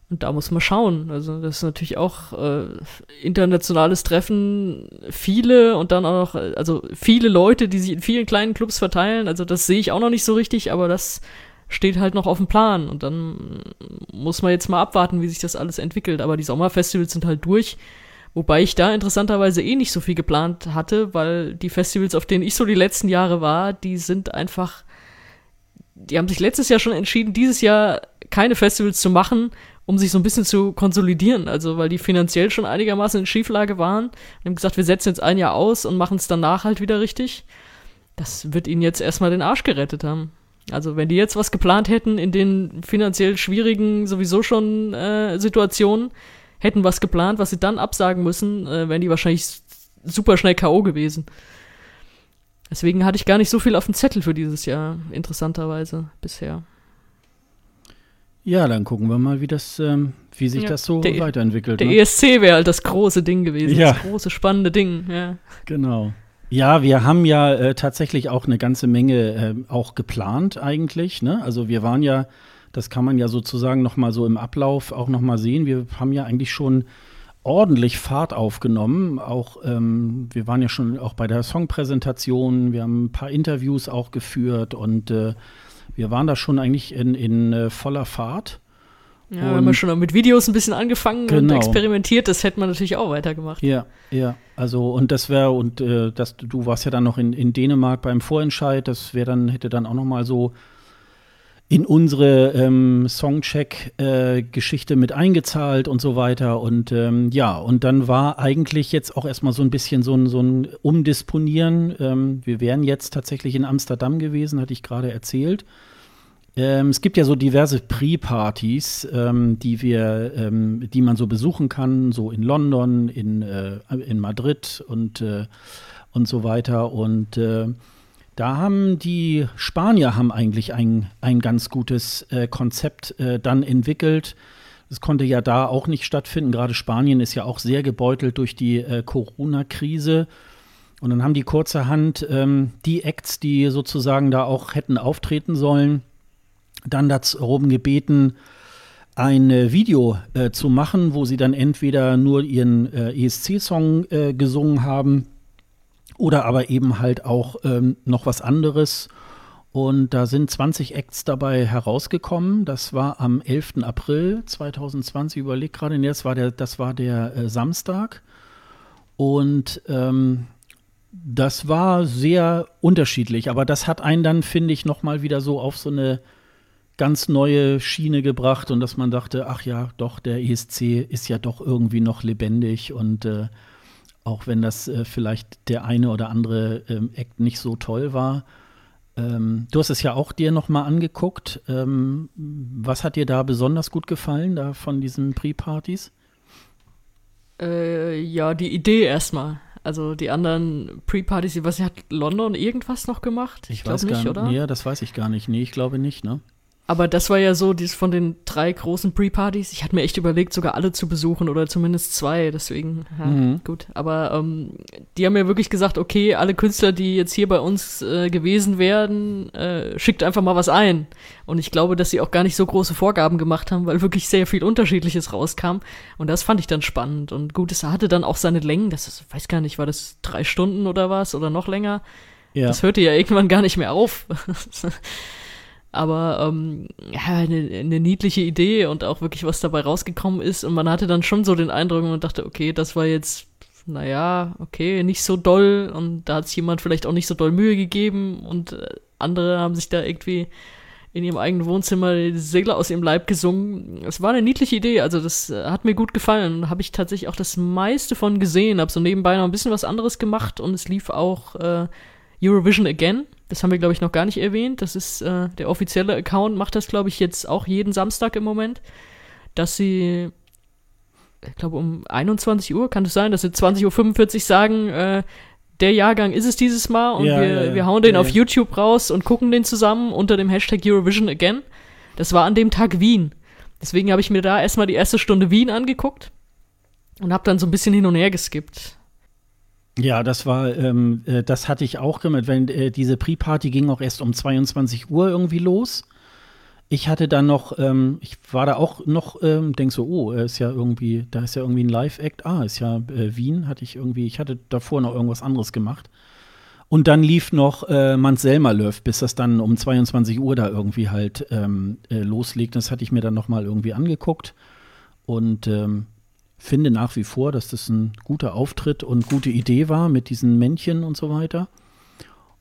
Und da muss man schauen. Also das ist natürlich auch äh, internationales Treffen, viele und dann auch noch, also viele Leute, die sich in vielen kleinen Clubs verteilen. Also das sehe ich auch noch nicht so richtig, aber das steht halt noch auf dem Plan. Und dann muss man jetzt mal abwarten, wie sich das alles entwickelt. Aber die Sommerfestivals sind halt durch. Wobei ich da interessanterweise eh nicht so viel geplant hatte, weil die Festivals, auf denen ich so die letzten Jahre war, die sind einfach, die haben sich letztes Jahr schon entschieden, dieses Jahr keine Festivals zu machen, um sich so ein bisschen zu konsolidieren. Also, weil die finanziell schon einigermaßen in Schieflage waren. Und haben gesagt, wir setzen jetzt ein Jahr aus und machen es danach halt wieder richtig. Das wird ihnen jetzt erstmal den Arsch gerettet haben. Also, wenn die jetzt was geplant hätten in den finanziell schwierigen, sowieso schon äh, Situationen, hätten was geplant, was sie dann absagen müssen, äh, wären die wahrscheinlich super schnell K.O. gewesen. Deswegen hatte ich gar nicht so viel auf dem Zettel für dieses Jahr, interessanterweise bisher. Ja, dann gucken wir mal, wie das, ähm, wie sich ja, das so der, weiterentwickelt. Der ne? ESC wäre halt das große Ding gewesen, ja. das große spannende Ding. Ja. Genau. Ja, wir haben ja äh, tatsächlich auch eine ganze Menge äh, auch geplant eigentlich. Ne? Also wir waren ja, das kann man ja sozusagen noch mal so im Ablauf auch noch mal sehen. Wir haben ja eigentlich schon ordentlich Fahrt aufgenommen. Auch ähm, wir waren ja schon auch bei der Songpräsentation. Wir haben ein paar Interviews auch geführt und äh, wir waren da schon eigentlich in, in äh, voller Fahrt. Ja, und, wenn man schon mit Videos ein bisschen angefangen genau. und experimentiert, das hätte man natürlich auch weitergemacht. Ja, ja. Also, und das wäre, und äh, das, du warst ja dann noch in, in Dänemark beim Vorentscheid, das wäre dann, hätte dann auch noch mal so in unsere ähm, Songcheck-Geschichte äh, mit eingezahlt und so weiter. Und ähm, ja, und dann war eigentlich jetzt auch erstmal so ein bisschen so ein, so ein Umdisponieren. Ähm, wir wären jetzt tatsächlich in Amsterdam gewesen, hatte ich gerade erzählt. Ähm, es gibt ja so diverse Pre-Partys, ähm, die wir, ähm, die man so besuchen kann, so in London, in, äh, in Madrid und, äh, und so weiter. Und äh, da haben die Spanier haben eigentlich ein, ein ganz gutes äh, Konzept äh, dann entwickelt. Es konnte ja da auch nicht stattfinden. Gerade Spanien ist ja auch sehr gebeutelt durch die äh, Corona-Krise. Und dann haben die kurzerhand ähm, die Acts, die sozusagen da auch hätten auftreten sollen, dann darum gebeten, ein äh, Video äh, zu machen, wo sie dann entweder nur ihren äh, ESC-Song gesungen haben oder aber eben halt auch ähm, noch was anderes. Und da sind 20 Acts dabei herausgekommen. Das war am 11. April 2020. Überleg gerade, nee, das war der, das war der äh, Samstag. Und ähm, das war sehr unterschiedlich, aber das hat einen dann, finde ich, noch mal wieder so auf so eine ganz neue Schiene gebracht und dass man dachte, ach ja, doch, der ESC ist ja doch irgendwie noch lebendig und äh, auch wenn das äh, vielleicht der eine oder andere ähm, Act nicht so toll war. Ähm, du hast es ja auch dir noch mal angeguckt. Ähm, was hat dir da besonders gut gefallen, da von diesen Pre-Partys? Äh, ja, die Idee erstmal. Also die anderen Pre-Partys, was hat London irgendwas noch gemacht? Ich, ich weiß gar nicht, oder? Nee, das weiß ich gar nicht. Nee, ich glaube nicht, ne? Aber das war ja so, dies von den drei großen Pre-Partys. Ich hatte mir echt überlegt, sogar alle zu besuchen oder zumindest zwei. Deswegen, ja, mhm. gut. Aber ähm, die haben mir wirklich gesagt, okay, alle Künstler, die jetzt hier bei uns äh, gewesen wären, äh, schickt einfach mal was ein. Und ich glaube, dass sie auch gar nicht so große Vorgaben gemacht haben, weil wirklich sehr viel Unterschiedliches rauskam. Und das fand ich dann spannend. Und gut, es hatte dann auch seine Längen. Das ist, weiß gar nicht, war das drei Stunden oder was oder noch länger? Ja. Das hörte ja irgendwann gar nicht mehr auf. Aber ähm, ja, eine, eine niedliche Idee und auch wirklich was dabei rausgekommen ist. Und man hatte dann schon so den Eindruck und dachte, okay, das war jetzt, naja, okay, nicht so doll. Und da hat sich jemand vielleicht auch nicht so doll Mühe gegeben. Und äh, andere haben sich da irgendwie in ihrem eigenen Wohnzimmer die Segler aus ihrem Leib gesungen. Es war eine niedliche Idee, also das äh, hat mir gut gefallen. Habe ich tatsächlich auch das meiste von gesehen, habe so nebenbei noch ein bisschen was anderes gemacht und es lief auch äh, Eurovision Again das haben wir, glaube ich, noch gar nicht erwähnt. Das ist äh, der offizielle Account, macht das, glaube ich, jetzt auch jeden Samstag im Moment, dass sie, ich glaube, um 21 Uhr kann es sein, dass sie 20.45 Uhr sagen, äh, der Jahrgang ist es dieses Mal und ja, wir, ja, ja. wir hauen den auf YouTube raus und gucken den zusammen unter dem Hashtag Eurovision Again. Das war an dem Tag Wien. Deswegen habe ich mir da erstmal die erste Stunde Wien angeguckt und habe dann so ein bisschen hin und her geskippt. Ja, das war, ähm, äh, das hatte ich auch gemacht. Wenn äh, diese Pre-Party ging auch erst um 22 Uhr irgendwie los. Ich hatte dann noch, ähm, ich war da auch noch, ähm, denk so, oh, ist ja irgendwie, da ist ja irgendwie ein Live-Act. Ah, ist ja äh, Wien, hatte ich irgendwie, ich hatte davor noch irgendwas anderes gemacht. Und dann lief noch äh, Selma Löw, bis das dann um 22 Uhr da irgendwie halt ähm, äh, loslegt. Das hatte ich mir dann noch mal irgendwie angeguckt. Und ähm, finde nach wie vor, dass das ein guter Auftritt und gute Idee war mit diesen Männchen und so weiter.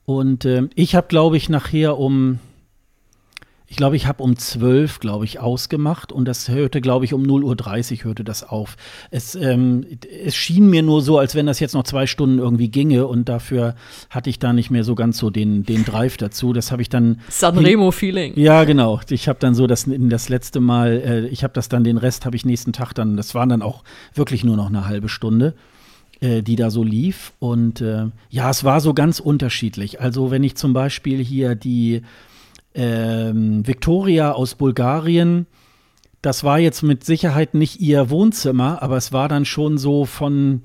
Und äh, ich habe, glaube ich, nachher um ich glaube, ich habe um 12, glaube ich, ausgemacht und das hörte, glaube ich, um 0.30 Uhr hörte das auf. Es, ähm, es schien mir nur so, als wenn das jetzt noch zwei Stunden irgendwie ginge und dafür hatte ich da nicht mehr so ganz so den, den Drive dazu. Das habe ich dann. Sanremo-Feeling. Ja, genau. Ich habe dann so das, das letzte Mal, äh, ich habe das dann, den Rest habe ich nächsten Tag dann, das waren dann auch wirklich nur noch eine halbe Stunde äh, die da so lief. Und äh, ja, es war so ganz unterschiedlich. Also wenn ich zum Beispiel hier die ähm, Victoria aus Bulgarien, das war jetzt mit Sicherheit nicht ihr Wohnzimmer, aber es war dann schon so von,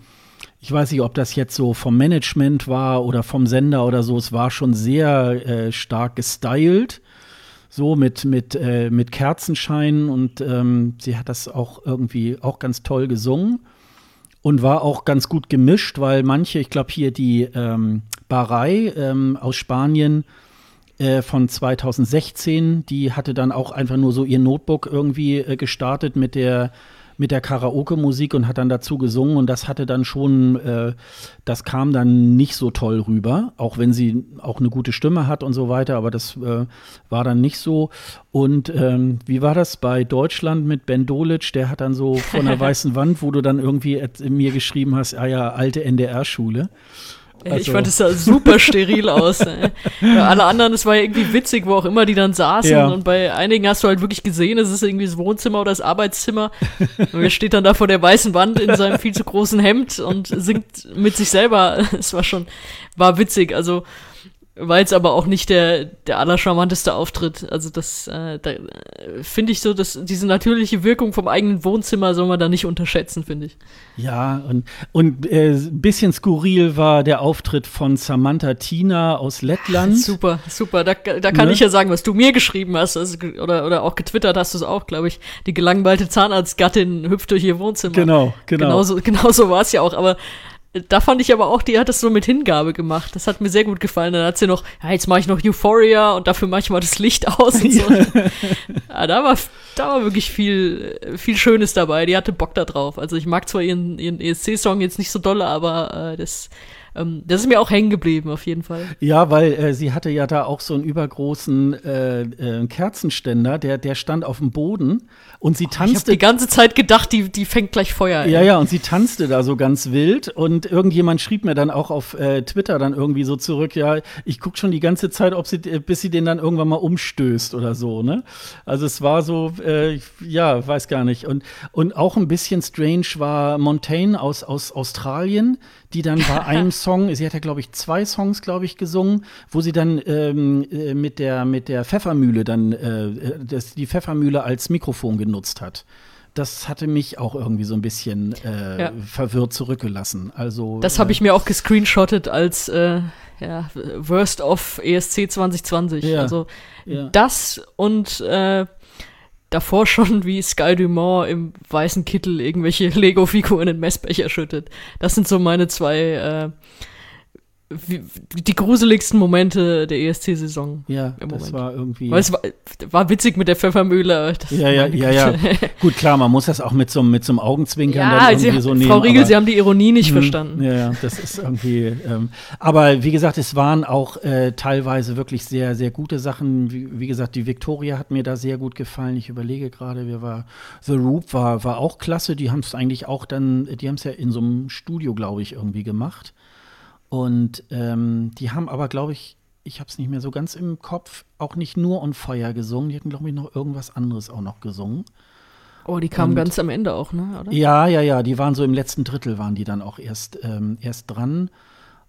ich weiß nicht, ob das jetzt so vom Management war oder vom Sender oder so, es war schon sehr äh, stark gestylt, so mit, mit, äh, mit Kerzenschein und ähm, sie hat das auch irgendwie auch ganz toll gesungen und war auch ganz gut gemischt, weil manche, ich glaube hier die ähm, Barei ähm, aus Spanien, äh, von 2016. Die hatte dann auch einfach nur so ihr Notebook irgendwie äh, gestartet mit der mit der Karaoke-Musik und hat dann dazu gesungen und das hatte dann schon, äh, das kam dann nicht so toll rüber, auch wenn sie auch eine gute Stimme hat und so weiter, aber das äh, war dann nicht so. Und ähm, wie war das bei Deutschland mit Ben Dolic? Der hat dann so von der weißen Wand, wo du dann irgendwie mir geschrieben hast, ah ja, alte NDR-Schule. Also. Ich fand es sah super steril aus. Ja, alle anderen, es war ja irgendwie witzig, wo auch immer die dann saßen. Ja. Und bei einigen hast du halt wirklich gesehen, es ist irgendwie das Wohnzimmer oder das Arbeitszimmer. Und er steht dann da vor der weißen Wand in seinem viel zu großen Hemd und singt mit sich selber. Es war schon, war witzig. Also war jetzt aber auch nicht der, der allercharmanteste Auftritt. Also das, äh, da äh, finde ich so, dass diese natürliche Wirkung vom eigenen Wohnzimmer soll man da nicht unterschätzen, finde ich. Ja, und, und äh, bisschen skurril war der Auftritt von Samantha Tina aus Lettland. Super, super. Da, da kann ne? ich ja sagen, was du mir geschrieben hast, also, oder, oder auch getwittert hast du es auch, glaube ich. Die gelangweilte Zahnarztgattin hüpft durch ihr Wohnzimmer. Genau, genau. Genauso, genauso war es ja auch, aber da fand ich aber auch, die hat das so mit Hingabe gemacht. Das hat mir sehr gut gefallen. Dann hat sie noch, ja, jetzt mache ich noch Euphoria und dafür mache ich mal das Licht aus und so. ja, da war, da war wirklich viel, viel Schönes dabei. Die hatte Bock da drauf. Also ich mag zwar ihren, ihren ESC-Song jetzt nicht so dolle, aber äh, das, ähm, das ist mir auch hängen geblieben, auf jeden Fall. Ja, weil äh, sie hatte ja da auch so einen übergroßen äh, äh, Kerzenständer, der, der stand auf dem Boden und sie tanzte. Ich habe die ganze Zeit gedacht, die, die fängt gleich Feuer. Ja, ja, und sie tanzte da so ganz wild und irgendjemand schrieb mir dann auch auf äh, Twitter dann irgendwie so zurück, ja, ich gucke schon die ganze Zeit, ob sie, bis sie den dann irgendwann mal umstößt oder so, ne? Also es war so, äh, ja, weiß gar nicht. Und, und auch ein bisschen strange war Montaigne aus, aus Australien, die dann bei einem Song, sie hat ja, glaube ich, zwei Songs, glaube ich, gesungen, wo sie dann ähm, äh, mit, der, mit der Pfeffermühle dann äh, das, die Pfeffermühle als Mikrofon genutzt hat. Das hatte mich auch irgendwie so ein bisschen äh, ja. verwirrt zurückgelassen. Also, das habe ich mir auch gescreenshottet als äh, ja, Worst of ESC 2020. Ja, also ja. das und äh, davor schon wie Sky Dumont im weißen Kittel irgendwelche Lego-Figuren in Messbecher schüttet. Das sind so meine zwei äh, die gruseligsten Momente der ESC-Saison. Ja, im das Moment. war irgendwie. Weil es war, war witzig mit der Pfeffermühle. ja, ja, ja, ja. Gut, klar, man muss das auch mit so, mit so einem Augenzwinkern ja, dann irgendwie Sie, so nehmen. Frau Riegel, aber, Sie haben die Ironie nicht mh, verstanden. Ja, ja, das ist irgendwie. Ähm, aber wie gesagt, es waren auch äh, teilweise wirklich sehr, sehr gute Sachen. Wie, wie, gesagt, die Victoria hat mir da sehr gut gefallen. Ich überlege gerade, wir war The Roop war, war auch klasse. Die haben es eigentlich auch dann, die haben es ja in so einem Studio, glaube ich, irgendwie gemacht. Und ähm, die haben aber, glaube ich, ich habe es nicht mehr so ganz im Kopf, auch nicht nur On Fire gesungen. Die hatten, glaube ich, noch irgendwas anderes auch noch gesungen. Oh, die kamen und, ganz am Ende auch, ne? Oder? Ja, ja, ja. Die waren so im letzten Drittel, waren die dann auch erst, ähm, erst dran.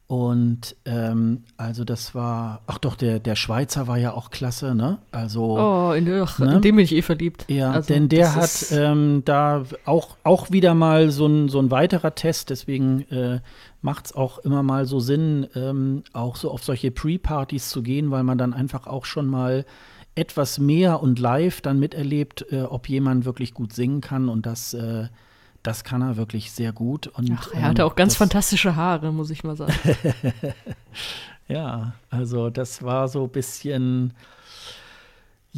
Und ähm, also das war, ach doch, der, der Schweizer war ja auch klasse, ne? Also. Oh, in, ach, ne? in dem bin ich eh verliebt. Ja, also, denn der hat ähm, da auch, auch wieder mal so ein, so ein weiterer Test, deswegen äh, macht es auch immer mal so Sinn, ähm, auch so auf solche Pre-Partys zu gehen, weil man dann einfach auch schon mal etwas mehr und live dann miterlebt, äh, ob jemand wirklich gut singen kann und das äh, das kann er wirklich sehr gut. Und, Ach, er hatte ähm, auch ganz fantastische Haare, muss ich mal sagen. ja, also das war so ein bisschen,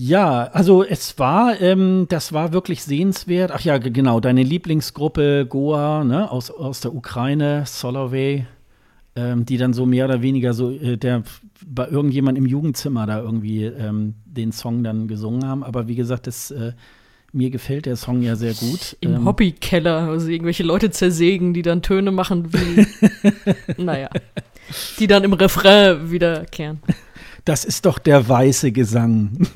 Ja, also es war, ähm, das war wirklich sehenswert. Ach ja, genau, deine Lieblingsgruppe Goa ne, aus, aus der Ukraine, Solovey, ähm, die dann so mehr oder weniger so äh, der bei irgendjemand im Jugendzimmer da irgendwie ähm, den Song dann gesungen haben. Aber wie gesagt, das äh, mir gefällt der Song ja sehr gut. Im ähm, Hobbykeller, also irgendwelche Leute zersägen, die dann Töne machen wie, naja, die dann im Refrain wiederkehren. Das ist doch der weiße Gesang.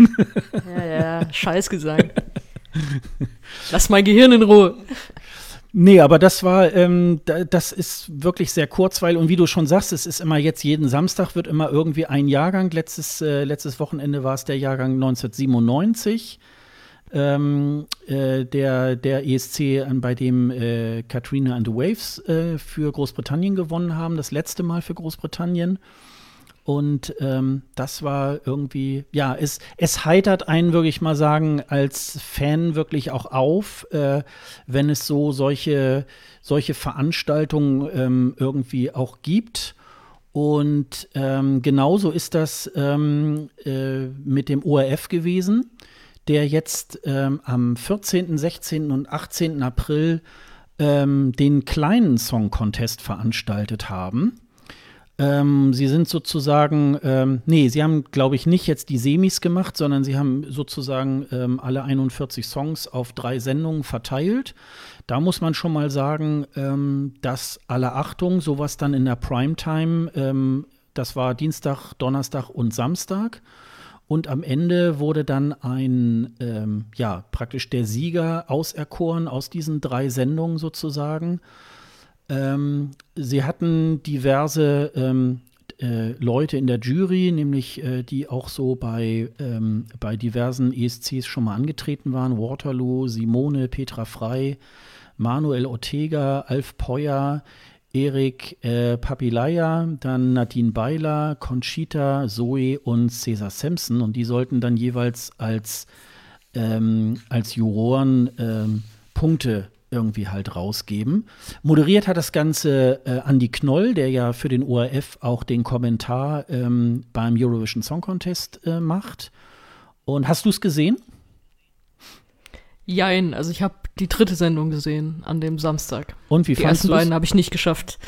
ja, ja, Scheißgesang. Lass mein Gehirn in Ruhe. Nee, aber das war, ähm, das ist wirklich sehr kurzweilig. Und wie du schon sagst, es ist immer jetzt jeden Samstag wird immer irgendwie ein Jahrgang. Letztes, äh, letztes Wochenende war es der Jahrgang 1997. Ähm, äh, der, der ESC, bei dem äh, Katrina and the Waves äh, für Großbritannien gewonnen haben, das letzte Mal für Großbritannien. Und ähm, das war irgendwie, ja, es, es heitert einen, würde ich mal sagen, als Fan wirklich auch auf, äh, wenn es so solche, solche Veranstaltungen ähm, irgendwie auch gibt. Und ähm, genauso ist das ähm, äh, mit dem ORF gewesen, der jetzt ähm, am 14., 16. und 18. April ähm, den kleinen Song Contest veranstaltet haben. Ähm, sie sind sozusagen, ähm, nee, sie haben, glaube ich, nicht jetzt die Semis gemacht, sondern sie haben sozusagen ähm, alle 41 Songs auf drei Sendungen verteilt. Da muss man schon mal sagen, ähm, dass alle Achtung, sowas dann in der Primetime, ähm, das war Dienstag, Donnerstag und Samstag. Und am Ende wurde dann ein, ähm, ja, praktisch der Sieger auserkoren aus diesen drei Sendungen sozusagen. Ähm, sie hatten diverse ähm, äh, Leute in der Jury, nämlich äh, die auch so bei, ähm, bei diversen ESCs schon mal angetreten waren. Waterloo, Simone, Petra Frei, Manuel Ortega, Alf Peuer, Erik äh, Papilaya, dann Nadine Beiler, Conchita, Zoe und Cesar Sampson. Und die sollten dann jeweils als, ähm, als Juroren ähm, Punkte irgendwie halt rausgeben. Moderiert hat das Ganze äh, Andy Knoll, der ja für den ORF auch den Kommentar ähm, beim Eurovision Song Contest äh, macht. Und hast du es gesehen? Jein, also ich habe die dritte Sendung gesehen an dem Samstag. Und wie die fandest du Die ersten beiden habe ich nicht geschafft.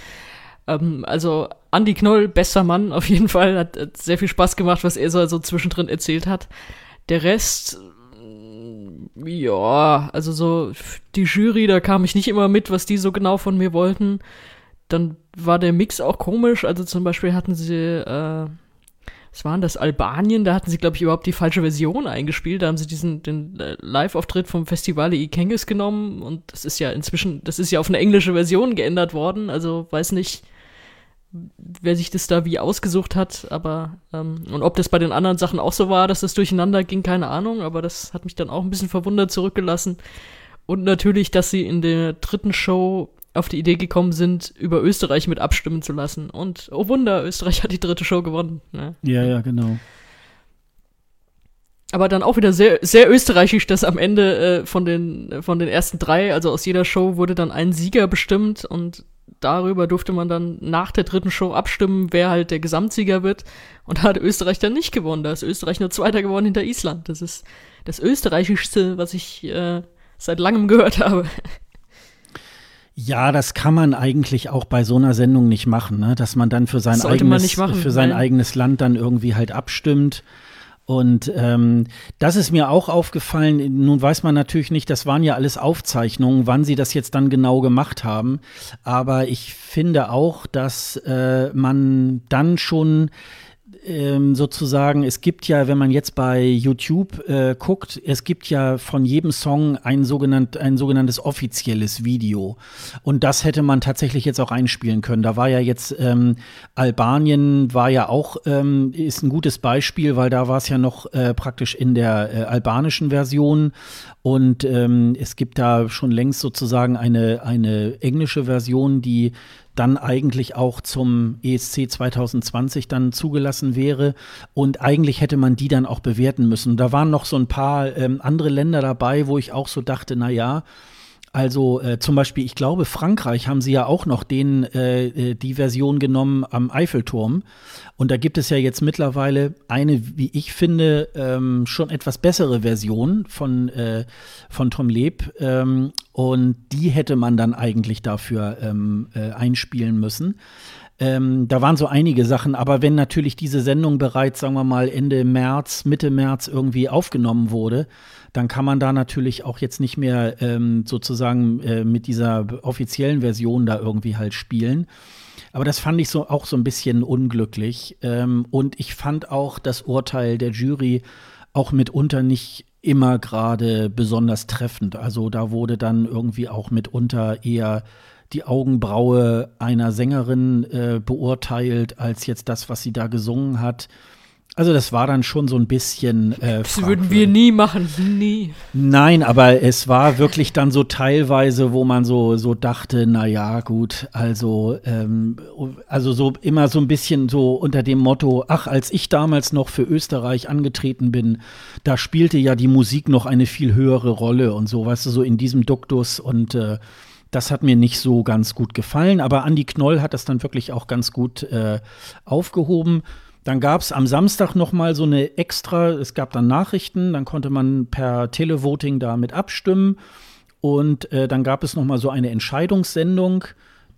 Ähm, also Andy Knoll, bester Mann auf jeden Fall, hat, hat sehr viel Spaß gemacht, was er so, so zwischendrin erzählt hat. Der Rest ja, also so die Jury, da kam ich nicht immer mit, was die so genau von mir wollten. Dann war der Mix auch komisch. Also zum Beispiel hatten sie, äh, was waren das, Albanien, da hatten sie, glaube ich, überhaupt die falsche Version eingespielt. Da haben sie diesen den äh, Live-Auftritt vom Festival Ikengis genommen und das ist ja inzwischen, das ist ja auf eine englische Version geändert worden. Also weiß nicht, wer sich das da wie ausgesucht hat, aber ähm, und ob das bei den anderen Sachen auch so war, dass das durcheinander ging, keine Ahnung, aber das hat mich dann auch ein bisschen verwundert zurückgelassen. Und natürlich, dass sie in der dritten Show auf die Idee gekommen sind, über Österreich mit abstimmen zu lassen. Und oh Wunder, Österreich hat die dritte Show gewonnen. Ne? Ja, ja, genau. Aber dann auch wieder sehr, sehr österreichisch, dass am Ende äh, von, den, von den ersten drei, also aus jeder Show, wurde dann ein Sieger bestimmt und darüber durfte man dann nach der dritten Show abstimmen, wer halt der Gesamtsieger wird. Und da hat Österreich dann nicht gewonnen. Da ist Österreich nur Zweiter geworden hinter Island. Das ist das Österreichischste, was ich äh, seit langem gehört habe. Ja, das kann man eigentlich auch bei so einer Sendung nicht machen, ne? dass man dann für sein, eigenes, machen, für sein eigenes Land dann irgendwie halt abstimmt. Und ähm, das ist mir auch aufgefallen. Nun weiß man natürlich nicht, das waren ja alles Aufzeichnungen, wann sie das jetzt dann genau gemacht haben. Aber ich finde auch, dass äh, man dann schon ähm, sozusagen, es gibt ja, wenn man jetzt bei YouTube äh, guckt, es gibt ja von jedem Song ein, sogenannt, ein sogenanntes offizielles Video. Und das hätte man tatsächlich jetzt auch einspielen können. Da war ja jetzt ähm, Albanien war ja auch, ähm, ist ein gutes Beispiel, weil da war es ja noch äh, praktisch in der äh, albanischen Version. Und ähm, es gibt da schon längst sozusagen eine, eine englische Version, die dann eigentlich auch zum ESC 2020 dann zugelassen wäre. Und eigentlich hätte man die dann auch bewerten müssen. Da waren noch so ein paar ähm, andere Länder dabei, wo ich auch so dachte, na ja, Also äh, zum Beispiel, ich glaube, Frankreich haben sie ja auch noch den, äh, äh, die Version genommen am Eiffelturm. Und da gibt es ja jetzt mittlerweile eine, wie ich finde, ähm, schon etwas bessere Version von, äh, von Tom Leb. Ähm, und die hätte man dann eigentlich dafür ähm, äh, einspielen müssen. Ähm, da waren so einige Sachen, aber wenn natürlich diese Sendung bereits, sagen wir mal, Ende März, Mitte März irgendwie aufgenommen wurde, dann kann man da natürlich auch jetzt nicht mehr ähm, sozusagen äh, mit dieser offiziellen Version da irgendwie halt spielen. Aber das fand ich so auch so ein bisschen unglücklich. Ähm, und ich fand auch das Urteil der Jury auch mitunter nicht immer gerade besonders treffend. Also da wurde dann irgendwie auch mitunter eher die Augenbraue einer Sängerin äh, beurteilt, als jetzt das, was sie da gesungen hat. Also das war dann schon so ein bisschen. Äh, das würden wir nie machen, nie. Nein, aber es war wirklich dann so teilweise, wo man so so dachte, na ja, gut, also ähm, also so immer so ein bisschen so unter dem Motto, ach, als ich damals noch für Österreich angetreten bin, da spielte ja die Musik noch eine viel höhere Rolle und so, weißt du, so in diesem Duktus und äh, das hat mir nicht so ganz gut gefallen, aber Andi Knoll hat das dann wirklich auch ganz gut äh, aufgehoben. Dann gab es am Samstag noch mal so eine extra, es gab dann Nachrichten, dann konnte man per Televoting damit abstimmen und äh, dann gab es noch mal so eine Entscheidungssendung.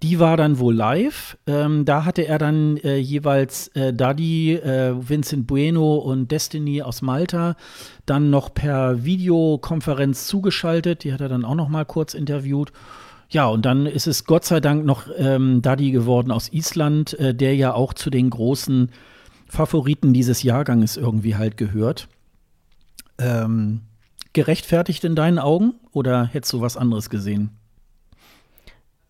Die war dann wohl live. Ähm, da hatte er dann äh, jeweils äh, Daddy, äh, Vincent Bueno und Destiny aus Malta dann noch per Videokonferenz zugeschaltet. Die hat er dann auch noch mal kurz interviewt. Ja, und dann ist es Gott sei Dank noch ähm, Daddy geworden aus Island, äh, der ja auch zu den großen Favoriten dieses Jahrganges irgendwie halt gehört. Ähm, gerechtfertigt in deinen Augen oder hättest du was anderes gesehen?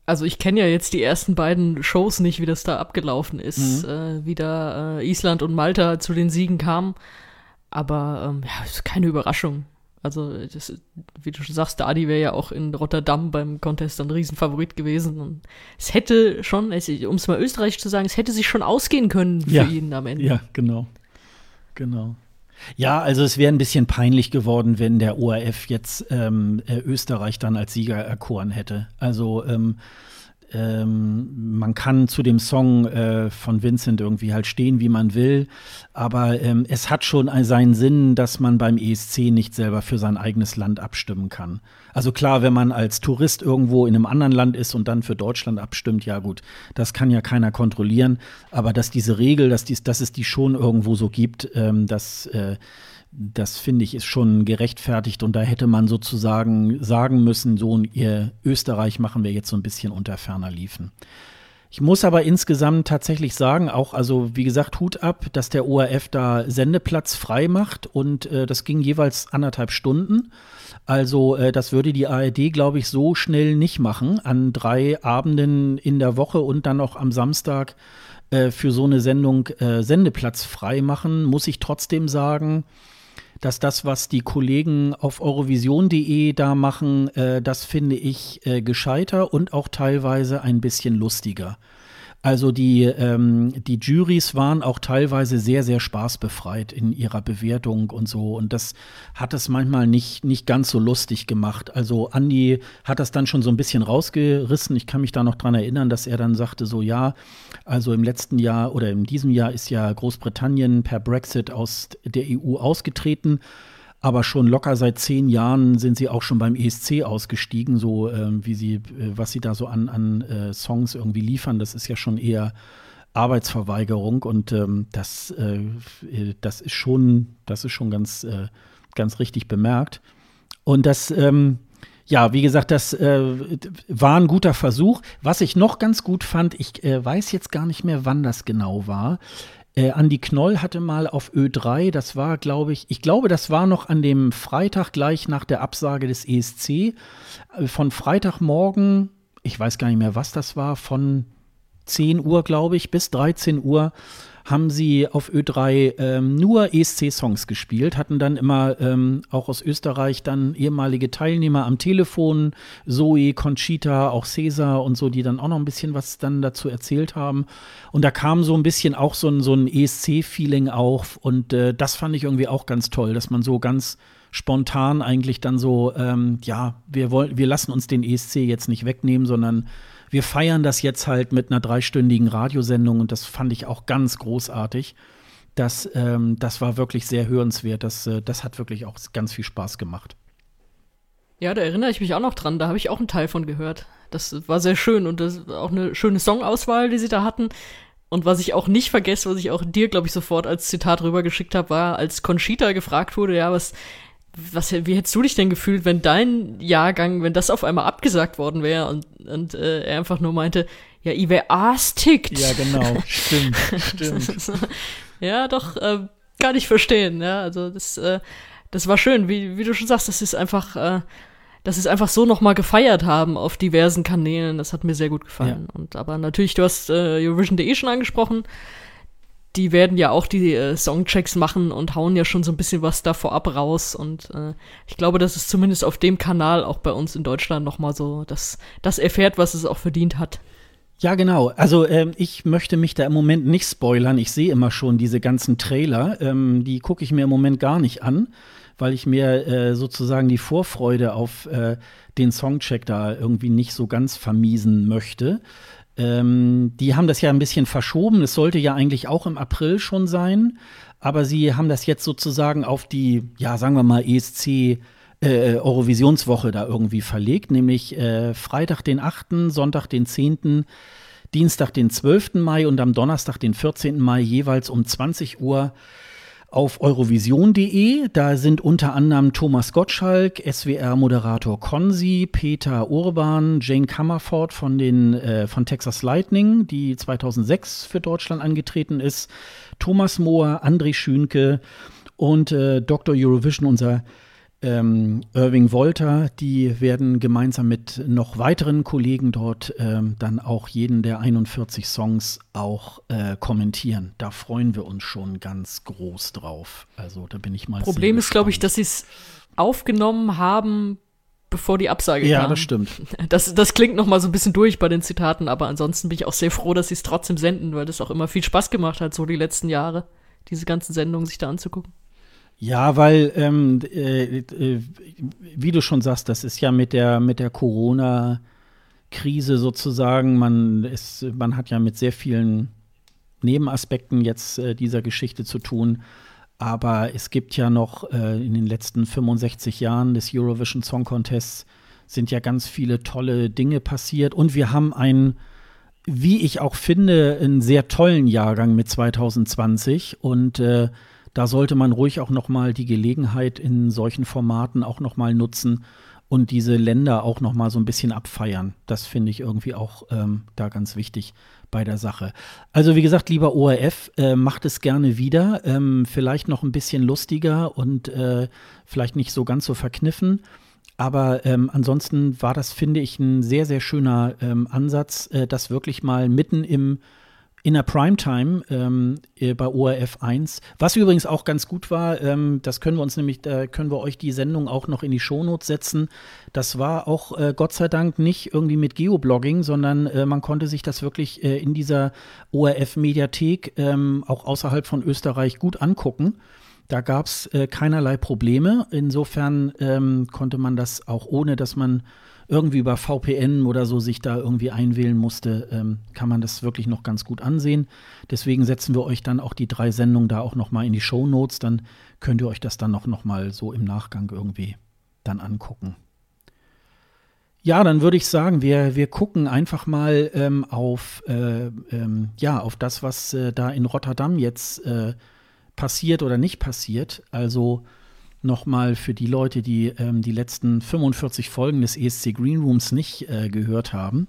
Also ich kenne ja jetzt die ersten beiden Shows nicht, wie das da abgelaufen ist, mhm. äh, wie da äh, Island und Malta zu den Siegen kamen. Aber ähm, ja, ist keine Überraschung. Also, das, wie du schon sagst, Adi wäre ja auch in Rotterdam beim Contest ein Riesenfavorit gewesen. Und es hätte schon, um es mal österreichisch zu sagen, es hätte sich schon ausgehen können für ja. ihn am Ende. Ja, genau. Genau. Ja, also es wäre ein bisschen peinlich geworden, wenn der ORF jetzt ähm, äh, Österreich dann als Sieger erkoren hätte. Also ähm, ähm, man kann zu dem Song äh, von Vincent irgendwie halt stehen, wie man will, aber ähm, es hat schon seinen Sinn, dass man beim ESC nicht selber für sein eigenes Land abstimmen kann. Also klar, wenn man als Tourist irgendwo in einem anderen Land ist und dann für Deutschland abstimmt, ja gut, das kann ja keiner kontrollieren, aber dass diese Regel, dass, dies, dass es die schon irgendwo so gibt, ähm, dass äh, das finde ich ist schon gerechtfertigt und da hätte man sozusagen sagen müssen, so ihr Österreich machen wir jetzt so ein bisschen unter ferner liefen. Ich muss aber insgesamt tatsächlich sagen, auch, also wie gesagt, Hut ab, dass der ORF da Sendeplatz frei macht und äh, das ging jeweils anderthalb Stunden. Also äh, das würde die ARD, glaube ich, so schnell nicht machen, an drei Abenden in der Woche und dann noch am Samstag äh, für so eine Sendung äh, Sendeplatz frei machen, muss ich trotzdem sagen, dass das, was die Kollegen auf eurovision.de da machen, äh, das finde ich äh, gescheiter und auch teilweise ein bisschen lustiger. Also die, ähm, die Juries waren auch teilweise sehr, sehr spaßbefreit in ihrer Bewertung und so. Und das hat es manchmal nicht, nicht ganz so lustig gemacht. Also Andy hat das dann schon so ein bisschen rausgerissen. Ich kann mich da noch dran erinnern, dass er dann sagte, so ja, also im letzten Jahr oder in diesem Jahr ist ja Großbritannien per Brexit aus der EU ausgetreten aber schon locker seit zehn Jahren sind sie auch schon beim ESC ausgestiegen, so äh, wie sie, äh, was sie da so an, an äh, Songs irgendwie liefern. Das ist ja schon eher Arbeitsverweigerung und ähm, das, äh, das ist schon, das ist schon ganz, äh, ganz richtig bemerkt. Und das, ähm, ja, wie gesagt, das äh, war ein guter Versuch. Was ich noch ganz gut fand, ich äh, weiß jetzt gar nicht mehr, wann das genau war. Äh, Andi Knoll hatte mal auf Ö3, das war, glaube ich, ich glaube, das war noch an dem Freitag gleich nach der Absage des ESC, äh, von Freitagmorgen, ich weiß gar nicht mehr, was das war, von 10 Uhr, glaube ich, bis 13 Uhr haben sie auf Ö3 ähm, nur ESC-Songs gespielt, hatten dann immer ähm, auch aus Österreich dann ehemalige Teilnehmer am Telefon, Zoe, Conchita, auch Cesar und so, die dann auch noch ein bisschen was dann dazu erzählt haben. Und da kam so ein bisschen auch so ein, so ein ESC-Feeling auf und äh, das fand ich irgendwie auch ganz toll, dass man so ganz spontan eigentlich dann so, ähm, ja, wir wollen, wir lassen uns den ESC jetzt nicht wegnehmen, sondern wir feiern das jetzt halt mit einer dreistündigen Radiosendung und das fand ich auch ganz großartig. Das, ähm, das war wirklich sehr hörenswert. Das, äh, das hat wirklich auch ganz viel Spaß gemacht. Ja, da erinnere ich mich auch noch dran. Da habe ich auch einen Teil von gehört. Das war sehr schön und das auch eine schöne Songauswahl, die sie da hatten. Und was ich auch nicht vergesse, was ich auch dir, glaube ich, sofort als Zitat rübergeschickt habe, war, als Conchita gefragt wurde, ja, was, was, wie hättest du dich denn gefühlt, wenn dein Jahrgang, wenn das auf einmal abgesagt worden wäre und, und äh, er einfach nur meinte, ja, ich wäre tickt. Ja, genau, stimmt, stimmt. ja, doch, äh, kann ich verstehen, ja, also das, äh, das war schön, wie, wie du schon sagst, das ist einfach, äh, dass sie es einfach so nochmal gefeiert haben auf diversen Kanälen. Das hat mir sehr gut gefallen. Ja. Und aber natürlich, du hast äh, Eurovision.de schon angesprochen. Die werden ja auch die äh, Songchecks machen und hauen ja schon so ein bisschen was da vorab raus. Und äh, ich glaube, dass es zumindest auf dem Kanal auch bei uns in Deutschland nochmal so das, das erfährt, was es auch verdient hat. Ja, genau. Also ähm, ich möchte mich da im Moment nicht spoilern. Ich sehe immer schon diese ganzen Trailer. Ähm, die gucke ich mir im Moment gar nicht an weil ich mir äh, sozusagen die Vorfreude auf äh, den Songcheck da irgendwie nicht so ganz vermiesen möchte. Ähm, die haben das ja ein bisschen verschoben. Es sollte ja eigentlich auch im April schon sein, aber sie haben das jetzt sozusagen auf die, ja, sagen wir mal, ESC äh, Eurovisionswoche da irgendwie verlegt, nämlich äh, Freitag den 8., Sonntag den 10., Dienstag den 12. Mai und am Donnerstag den 14. Mai jeweils um 20 Uhr auf eurovision.de. Da sind unter anderem Thomas Gottschalk, SWR-Moderator Konzi, Peter Urban, Jane Kammerford von, den, äh, von Texas Lightning, die 2006 für Deutschland angetreten ist, Thomas Mohr, André Schünke und äh, Dr. Eurovision, unser ähm, Irving Wolter, die werden gemeinsam mit noch weiteren Kollegen dort ähm, dann auch jeden der 41 Songs auch äh, kommentieren. Da freuen wir uns schon ganz groß drauf. Also da bin ich mal. Problem ist, glaube ich, dass sie es aufgenommen haben, bevor die Absage ja, kam. Ja, das stimmt. Das, das klingt noch mal so ein bisschen durch bei den Zitaten, aber ansonsten bin ich auch sehr froh, dass sie es trotzdem senden, weil das auch immer viel Spaß gemacht hat, so die letzten Jahre, diese ganzen Sendungen sich da anzugucken. Ja, weil, ähm, äh, wie du schon sagst, das ist ja mit der, mit der Corona-Krise sozusagen, man, ist, man hat ja mit sehr vielen Nebenaspekten jetzt äh, dieser Geschichte zu tun. Aber es gibt ja noch äh, in den letzten 65 Jahren des Eurovision Song Contests sind ja ganz viele tolle Dinge passiert. Und wir haben einen, wie ich auch finde, einen sehr tollen Jahrgang mit 2020. Und äh, da sollte man ruhig auch noch mal die Gelegenheit in solchen Formaten auch noch mal nutzen und diese Länder auch noch mal so ein bisschen abfeiern. Das finde ich irgendwie auch ähm, da ganz wichtig bei der Sache. Also wie gesagt, lieber ORF, äh, macht es gerne wieder. Ähm, vielleicht noch ein bisschen lustiger und äh, vielleicht nicht so ganz so verkniffen. Aber ähm, ansonsten war das, finde ich, ein sehr, sehr schöner ähm, Ansatz, äh, das wirklich mal mitten im in der Primetime ähm, äh, bei ORF 1. Was übrigens auch ganz gut war, ähm, das können wir uns nämlich, da können wir euch die Sendung auch noch in die Shownotes setzen. Das war auch äh, Gott sei Dank nicht irgendwie mit Geoblogging, sondern äh, man konnte sich das wirklich äh, in dieser ORF-Mediathek ähm, auch außerhalb von Österreich gut angucken. Da gab es äh, keinerlei Probleme. Insofern ähm, konnte man das auch ohne, dass man irgendwie über VPN oder so sich da irgendwie einwählen musste, ähm, kann man das wirklich noch ganz gut ansehen. Deswegen setzen wir euch dann auch die drei Sendungen da auch noch mal in die Show Notes. Dann könnt ihr euch das dann noch, noch mal so im Nachgang irgendwie dann angucken. Ja, dann würde ich sagen, wir, wir gucken einfach mal ähm, auf, äh, ähm, ja, auf das, was äh, da in Rotterdam jetzt äh, passiert oder nicht passiert. Also nochmal für die Leute, die ähm, die letzten 45 Folgen des ESC Green Rooms nicht äh, gehört haben.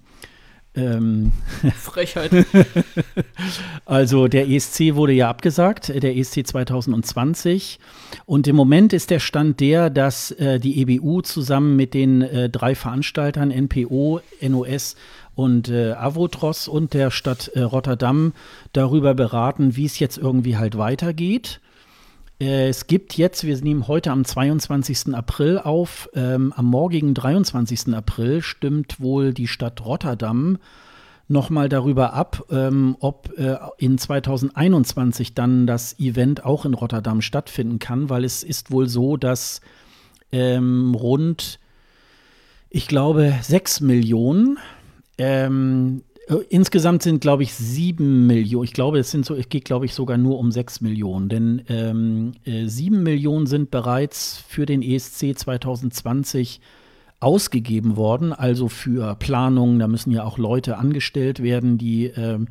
Ähm Frechheit. also der ESC wurde ja abgesagt, der ESC 2020. Und im Moment ist der Stand der, dass äh, die EBU zusammen mit den äh, drei Veranstaltern NPO, NOS und äh, Avotros und der Stadt äh, Rotterdam darüber beraten, wie es jetzt irgendwie halt weitergeht. Äh, es gibt jetzt, wir nehmen heute am 22. April auf, ähm, am morgigen 23. April stimmt wohl die Stadt Rotterdam nochmal darüber ab, ähm, ob äh, in 2021 dann das Event auch in Rotterdam stattfinden kann, weil es ist wohl so, dass ähm, rund, ich glaube, 6 Millionen. Ähm, äh, insgesamt sind, glaube ich, 7 Millionen. Ich glaube, es sind so, es geht, glaube ich, sogar nur um 6 Millionen. Denn ähm, äh, 7 Millionen sind bereits für den ESC 2020 ausgegeben worden, also für Planungen. Da müssen ja auch Leute angestellt werden, die ähm,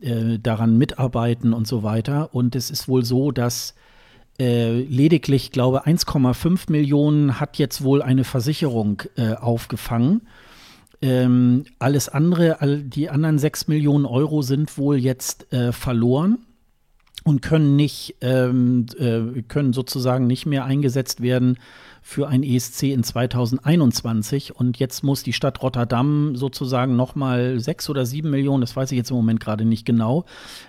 äh, daran mitarbeiten und so weiter. Und es ist wohl so, dass äh, lediglich, glaube 1,5 Millionen hat jetzt wohl eine Versicherung äh, aufgefangen. Ähm, alles andere, all, die anderen 6 Millionen Euro sind wohl jetzt äh, verloren und können nicht, ähm, äh, können sozusagen nicht mehr eingesetzt werden für ein ESC in 2021. Und jetzt muss die Stadt Rotterdam sozusagen nochmal sechs oder sieben Millionen, das weiß ich jetzt im Moment gerade nicht genau,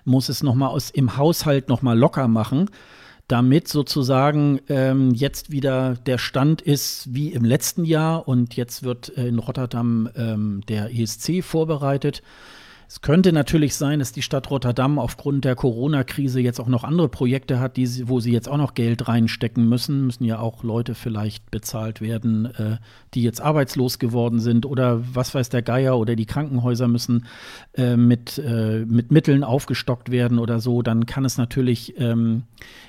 muss es nochmal im Haushalt nochmal locker machen damit sozusagen ähm, jetzt wieder der Stand ist wie im letzten Jahr und jetzt wird in Rotterdam ähm, der ESC vorbereitet. Es könnte natürlich sein, dass die Stadt Rotterdam aufgrund der Corona-Krise jetzt auch noch andere Projekte hat, die wo sie jetzt auch noch Geld reinstecken müssen. Müssen ja auch Leute vielleicht bezahlt werden, äh, die jetzt arbeitslos geworden sind oder was weiß der Geier oder die Krankenhäuser müssen äh, mit, äh, mit Mitteln aufgestockt werden oder so. Dann kann es natürlich ähm,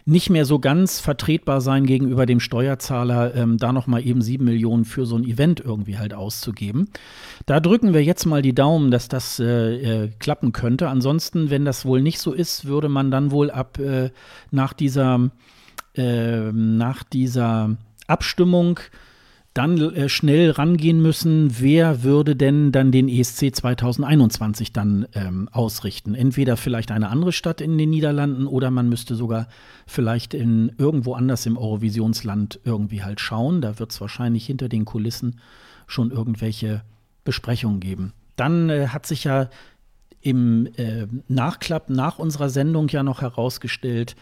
nicht mehr so ganz vertretbar sein gegenüber dem Steuerzahler, ähm, da noch mal eben sieben Millionen für so ein Event irgendwie halt auszugeben. Da drücken wir jetzt mal die Daumen, dass das äh, äh, klappen könnte. Ansonsten, wenn das wohl nicht so ist, würde man dann wohl ab äh, nach dieser äh, nach dieser Abstimmung dann äh, schnell rangehen müssen, wer würde denn dann den ESC 2021 dann ähm, ausrichten? Entweder vielleicht eine andere Stadt in den Niederlanden oder man müsste sogar vielleicht in irgendwo anders im Eurovisionsland irgendwie halt schauen. Da wird es wahrscheinlich hinter den Kulissen schon irgendwelche Besprechungen geben. Dann äh, hat sich ja im äh, Nachklapp nach unserer Sendung ja noch herausgestellt,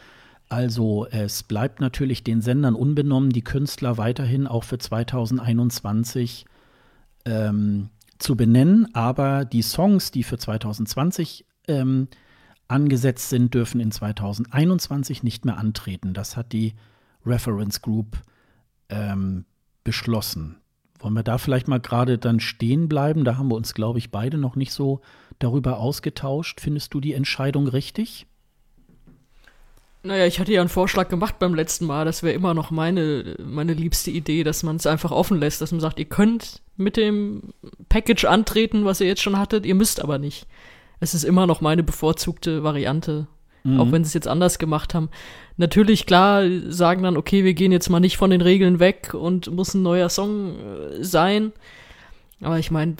also es bleibt natürlich den Sendern unbenommen, die Künstler weiterhin auch für 2021 ähm, zu benennen, aber die Songs, die für 2020 ähm, angesetzt sind, dürfen in 2021 nicht mehr antreten. Das hat die Reference Group ähm, beschlossen. Wollen wir da vielleicht mal gerade dann stehen bleiben? Da haben wir uns, glaube ich, beide noch nicht so darüber ausgetauscht. Findest du die Entscheidung richtig? Naja, ich hatte ja einen Vorschlag gemacht beim letzten Mal. Das wäre immer noch meine, meine liebste Idee, dass man es einfach offen lässt, dass man sagt, ihr könnt mit dem Package antreten, was ihr jetzt schon hattet, ihr müsst aber nicht. Es ist immer noch meine bevorzugte Variante, mhm. auch wenn sie es jetzt anders gemacht haben. Natürlich, klar, sagen dann, okay, wir gehen jetzt mal nicht von den Regeln weg und muss ein neuer Song äh, sein. Aber ich meine,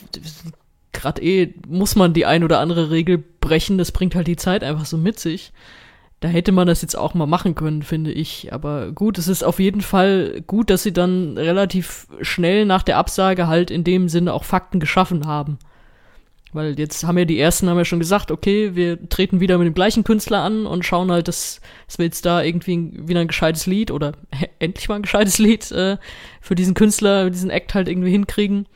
gerade eh muss man die ein oder andere Regel brechen. Das bringt halt die Zeit einfach so mit sich. Da hätte man das jetzt auch mal machen können, finde ich. Aber gut, es ist auf jeden Fall gut, dass sie dann relativ schnell nach der Absage halt in dem Sinne auch Fakten geschaffen haben. Weil jetzt haben ja die ersten haben ja schon gesagt, okay, wir treten wieder mit dem gleichen Künstler an und schauen halt, dass, dass wir jetzt da irgendwie wieder ein gescheites Lied oder endlich mal ein gescheites Lied äh, für diesen Künstler, diesen Act halt irgendwie hinkriegen.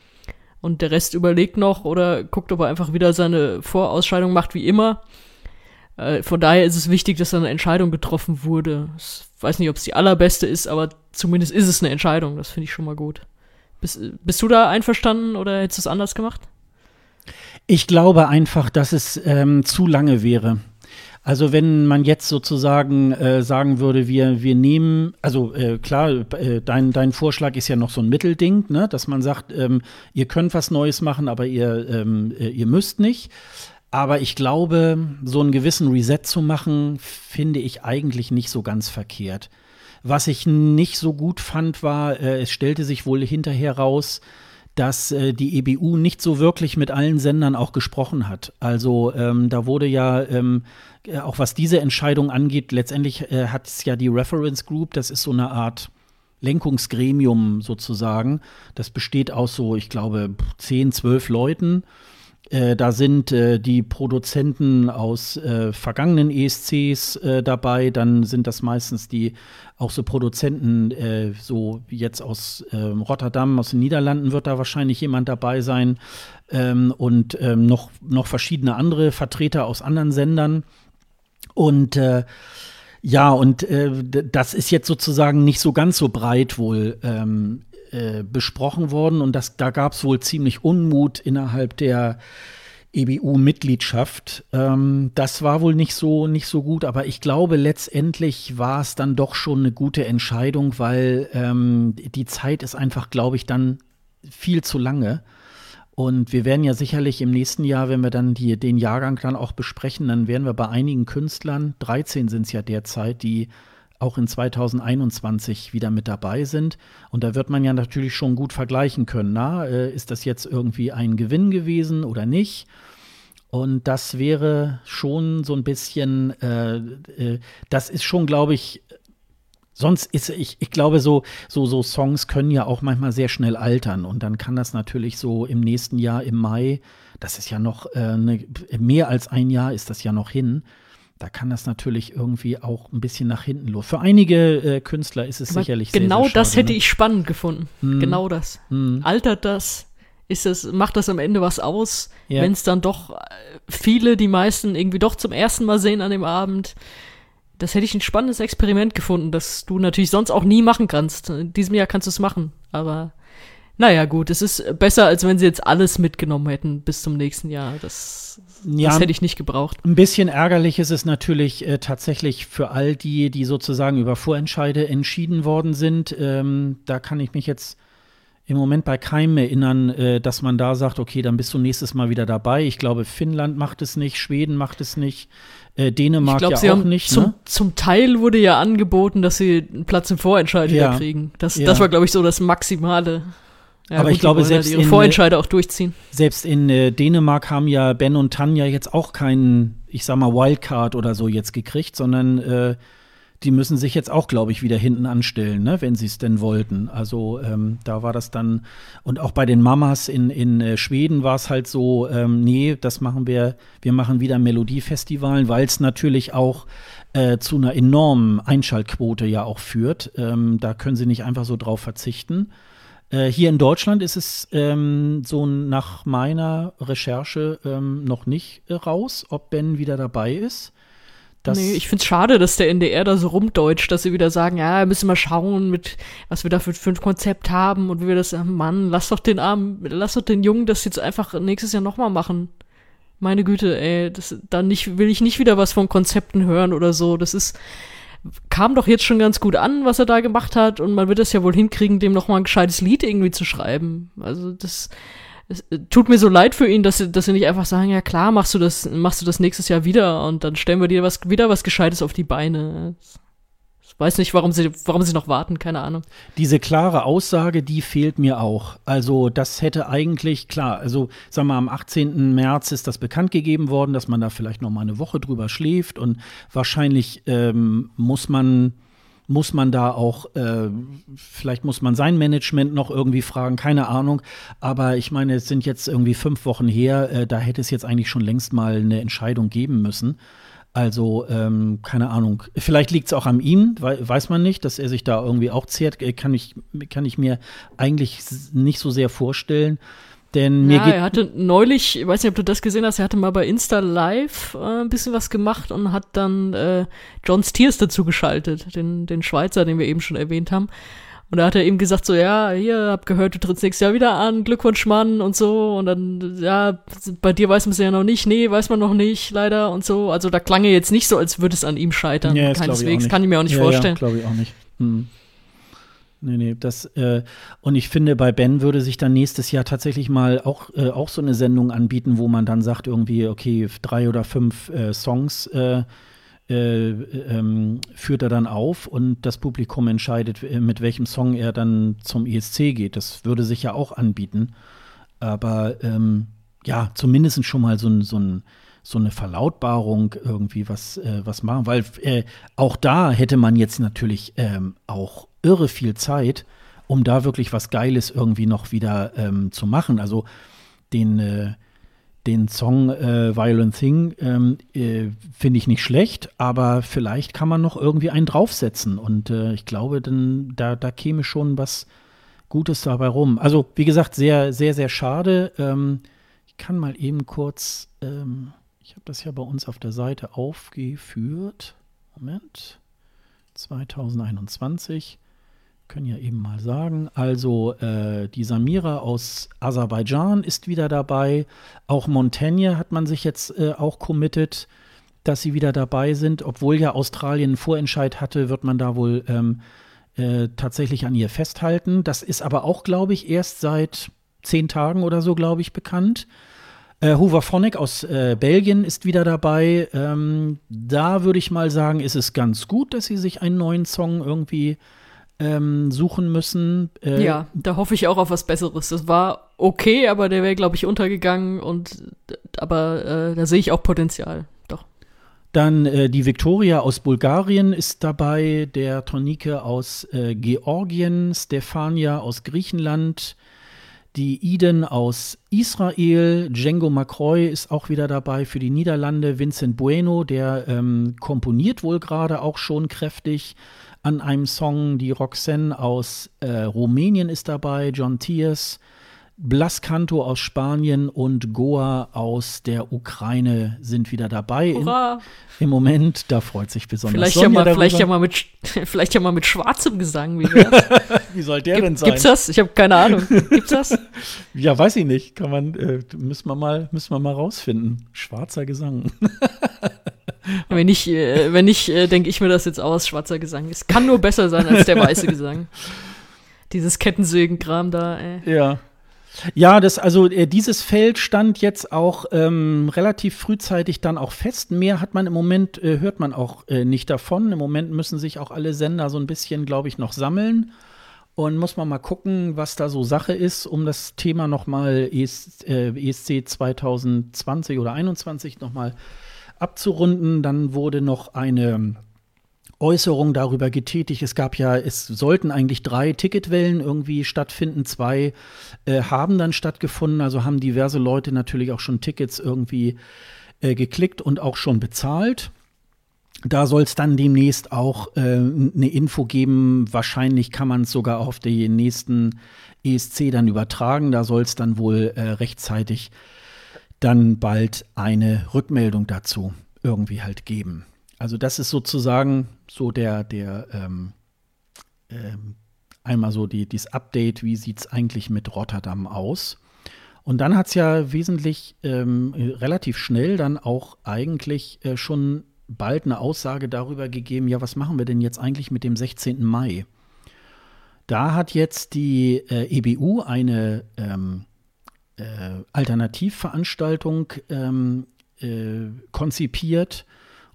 Und der Rest überlegt noch oder guckt, ob er einfach wieder seine Vorausscheidung macht wie immer. Äh, von daher ist es wichtig, dass da eine Entscheidung getroffen wurde. Ich weiß nicht, ob es die allerbeste ist, aber zumindest ist es eine Entscheidung. Das finde ich schon mal gut. Bist, bist du da einverstanden oder hättest du es anders gemacht? Ich glaube einfach, dass es ähm, zu lange wäre. Also wenn man jetzt sozusagen äh, sagen würde, wir, wir nehmen, also äh, klar, äh, dein, dein Vorschlag ist ja noch so ein Mittelding, ne? dass man sagt, ähm, ihr könnt was Neues machen, aber ihr, ähm, äh, ihr müsst nicht. Aber ich glaube, so einen gewissen Reset zu machen, finde ich eigentlich nicht so ganz verkehrt. Was ich nicht so gut fand, war, äh, es stellte sich wohl hinterher raus, dass äh, die EBU nicht so wirklich mit allen Sendern auch gesprochen hat. Also ähm, da wurde ja, ähm, äh, auch was diese Entscheidung angeht, letztendlich äh, hat es ja die Reference Group, das ist so eine Art Lenkungsgremium sozusagen. Das besteht aus so, ich glaube, zehn, zwölf Leuten. Äh, da sind äh, die Produzenten aus äh, vergangenen ESCs äh, dabei, dann sind das meistens die auch so Produzenten, äh, so jetzt aus ähm, Rotterdam, aus den Niederlanden wird da wahrscheinlich jemand dabei sein ähm, und ähm, noch, noch verschiedene andere Vertreter aus anderen Sendern. Und Ja, und äh, das ist jetzt sozusagen nicht so ganz so breit wohl ähm, äh, besprochen worden. Und das, da gab es wohl ziemlich Unmut innerhalb der EBU-Mitgliedschaft. Ähm, das war wohl nicht so, nicht so gut, aber ich glaube, letztendlich war es dann doch schon eine gute Entscheidung, weil ähm, die Zeit ist einfach, glaube ich, dann viel zu lange. Und wir werden ja sicherlich im nächsten Jahr, wenn wir dann die, den Jahrgang dann auch besprechen, dann werden wir bei einigen Künstlern, 13 sind es ja derzeit, die auch in 2021 wieder mit dabei sind. Und da wird man ja natürlich schon gut vergleichen können. Na, äh, ist das jetzt irgendwie ein Gewinn gewesen oder nicht? Und das wäre schon so ein bisschen, äh, äh, das ist schon, glaube ich, Sonst ist ich, ich glaube, so, so, so Songs können ja auch manchmal sehr schnell altern. Und dann kann das natürlich so im nächsten Jahr, im Mai, das ist ja noch äh, ne, mehr als ein Jahr ist das ja noch hin. Da kann das natürlich irgendwie auch ein bisschen nach hinten los. Für einige äh, Künstler ist es Aber sicherlich genau sehr, sehr das schade, hätte ne? ich spannend gefunden. Mhm. Genau das. Mhm. Altert das? Ist das, macht das am Ende was aus, Ja. wenn es dann doch äh, viele, die meisten irgendwie doch zum ersten Mal sehen an dem Abend? Das hätte ich ein spannendes Experiment gefunden, das du natürlich sonst auch nie machen kannst. In diesem Jahr kannst du es machen, aber naja, gut, es ist besser, als wenn sie jetzt alles mitgenommen hätten bis zum nächsten Jahr. Das, Ja. das hätte ich nicht gebraucht. Ein bisschen ärgerlich ist es natürlich äh, tatsächlich für all die, die sozusagen über Vorentscheide entschieden worden sind. Ähm, da kann ich mich jetzt im Moment bei keinem erinnern, äh, dass man da sagt, okay, dann bist du nächstes Mal wieder dabei. Ich glaube, Finnland macht es nicht, Schweden macht es nicht, äh, Dänemark ich glaube, ja sie auch haben nicht. zum, ne? zum Teil wurde ja angeboten, dass sie einen Platz im Vorentscheid Ja. wieder kriegen. Das, Ja. das war, glaube ich, so das Maximale. Ja, Aber gut, ich glaube, wollen halt selbst ihre in- Vorentscheide auch durchziehen. Selbst in äh, Dänemark haben ja Ben und Tanja jetzt auch keinen, ich sag mal, Wildcard oder so jetzt gekriegt, sondern äh, die müssen sich jetzt auch, glaube ich, wieder hinten anstellen, ne, wenn sie es denn wollten. Also ähm, da war das dann, und auch bei den Mamas in, in äh, Schweden war es halt so, ähm, nee, das machen wir, wir machen wieder Melodiefestivalen, weil es natürlich auch äh, zu einer enormen Einschaltquote ja auch führt. Ähm, da können sie nicht einfach so drauf verzichten. Äh, hier in Deutschland ist es ähm, so nach meiner Recherche ähm, noch nicht äh, raus, ob Ben wieder dabei ist. Das, nee, ich find's schade, dass der NDR da so rumdeutscht, dass sie wieder sagen, ja, wir müssen mal schauen, mit was wir da für, für ein Konzept haben und wie wir das, Mann, lass doch den Armen, lass doch den Jungen das jetzt einfach nächstes Jahr nochmal machen. Meine Güte, ey, das, da nicht, will ich nicht wieder was von Konzepten hören oder so. Das ist, kam doch jetzt schon ganz gut an, was er da gemacht hat und man wird es ja wohl hinkriegen, dem nochmal ein gescheites Lied irgendwie zu schreiben. Also das, es äh, tut mir so leid für ihn, dass sie, dass sie nicht einfach sagen, ja klar, machst du das, machst du das nächstes Jahr wieder und dann stellen wir dir was, wieder was Gescheites auf die Beine. Ich weiß nicht, warum sie, warum sie noch warten, keine Ahnung. diese klare Aussage, die fehlt mir auch. Also das hätte eigentlich, klar, also sagen wir am 18. März ist das bekannt gegeben worden, dass man da vielleicht noch mal eine Woche drüber schläft und wahrscheinlich ähm, muss man muss man da auch, äh, vielleicht muss man sein Management noch irgendwie fragen, keine Ahnung. Aber ich meine, es sind jetzt irgendwie fünf Wochen her, äh, da hätte es jetzt eigentlich schon längst mal eine Entscheidung geben müssen. Also, ähm, keine Ahnung. Vielleicht liegt es auch an ihm, wei weiß man nicht, dass er sich da irgendwie auch zehrt. Äh, Kann ich, kann ich mir eigentlich nicht so sehr vorstellen. Denn mir ja, geht. er hatte neulich, ich weiß nicht, ob du das gesehen hast, er hatte mal bei Insta Live äh, ein bisschen was gemacht und hat dann äh, John Steers dazu geschaltet, den, den Schweizer, den wir eben schon erwähnt haben. Und da hat er eben gesagt, so, ja, hier, hab gehört, du trittst nächstes Jahr wieder an, Glückwunsch, Mann, und so. Und dann, ja, bei dir weiß man es ja noch nicht, nee, weiß man noch nicht, leider, und so. Also da klang er jetzt nicht so, als würde es an ihm scheitern. Ja, ich Keineswegs, nicht. kann ich mir auch nicht ja, vorstellen. Ja, glaube ich auch nicht. Hm. Nee, nee, das, äh, und ich finde, bei Ben würde sich dann nächstes Jahr tatsächlich mal auch, äh, auch so eine Sendung anbieten, wo man dann sagt, irgendwie, okay, drei oder fünf äh, Songs äh, äh, ähm, führt er dann auf und das Publikum entscheidet, äh, mit welchem Song er dann zum ESC geht. Das würde sich ja auch anbieten. Aber ähm, ja, zumindest schon mal so so ein so eine Verlautbarung irgendwie was, äh, was machen, weil äh, auch da hätte man jetzt natürlich ähm, auch irre viel Zeit, um da wirklich was Geiles irgendwie noch wieder ähm, zu machen. Also den, äh, den Song äh, Violent Thing ähm, äh, finde ich nicht schlecht, aber vielleicht kann man noch irgendwie einen draufsetzen und äh, ich glaube, dann, da, da käme schon was Gutes dabei rum. Also, wie gesagt, sehr, sehr, sehr schade. Ähm, ich kann mal eben kurz, ähm, ich habe das ja bei uns auf der Seite aufgeführt. Moment. 2021. Können ja eben mal sagen. Also äh, die Samira aus Aserbaidschan ist wieder dabei. Auch Montaigne hat man sich jetzt äh, auch committed, dass sie wieder dabei sind. Obwohl ja Australien einen Vorentscheid hatte, wird man da wohl ähm, äh, tatsächlich an ihr festhalten. Das ist aber auch, glaube ich, erst seit zehn Tagen oder so, glaube ich, bekannt. Äh, Hoover Phonic aus äh, Belgien ist wieder dabei. Ähm, da würde ich mal sagen, ist es ganz gut, dass sie sich einen neuen Song irgendwie ähm, suchen müssen. Äh, ja, da hoffe ich auch auf was Besseres. Das war okay, aber der wäre, glaube ich, untergegangen und aber äh, da sehe ich auch Potenzial. Doch. Dann äh, die Victoria aus Bulgarien ist dabei, der Tonike aus äh, Georgien, Stefania aus Griechenland, die Eden aus Israel, Django Macroy ist auch wieder dabei für die Niederlande, Vincent Bueno, der ähm, komponiert wohl gerade auch schon kräftig an einem Song. Die Roxanne aus äh, Rumänien ist dabei, John Tiers, Blascanto aus Spanien und Goa aus der Ukraine sind wieder dabei. In, Im Moment, da freut sich besonders vielleicht Sonja ja mal, vielleicht ja mal mit Vielleicht ja mal mit schwarzem Gesang. Wie, wie soll der Gibt, denn sein? Gibt's das? Ich habe keine Ahnung. Gibt's das? ja, weiß ich nicht. Kann man, äh, müssen wir mal, müssen wir mal rausfinden. Schwarzer Gesang. wenn nicht, äh, wenn nicht, äh, denke ich mir das jetzt aus. Schwarzer Gesang. Es kann nur besser sein als der weiße Gesang. Dieses Kettensägen-Kram da. Ey. Ja. Ja, das, also äh, dieses Feld stand jetzt auch ähm, relativ frühzeitig dann auch fest. Mehr hat man im Moment, äh, hört man auch äh, nicht davon. Im Moment müssen sich auch alle Sender so ein bisschen, glaube ich, noch sammeln. Und muss man mal gucken, was da so Sache ist, um das Thema nochmal ES, ESC 2020 oder 2021 nochmal abzurunden. Dann wurde noch eine Äußerung darüber getätigt. Es gab ja, es sollten eigentlich drei Ticketwellen irgendwie stattfinden. Zwei äh, haben dann stattgefunden. Also haben diverse Leute natürlich auch schon Tickets irgendwie äh, geklickt und auch schon bezahlt. Da soll es dann demnächst auch äh, eine Info geben. Wahrscheinlich kann man es sogar auf den nächsten ESC dann übertragen. Da soll es dann wohl äh, rechtzeitig dann bald eine Rückmeldung dazu irgendwie halt geben. Also das ist sozusagen so der, der ähm, ähm, einmal so die, dieses Update, wie sieht es eigentlich mit Rotterdam aus. Und dann hat es ja wesentlich ähm, relativ schnell dann auch eigentlich äh, schon bald eine Aussage darüber gegeben, ja, was machen wir denn jetzt eigentlich mit dem 16. Mai? Da hat jetzt die äh, EBU eine ähm, äh, Alternativveranstaltung ähm, äh, konzipiert,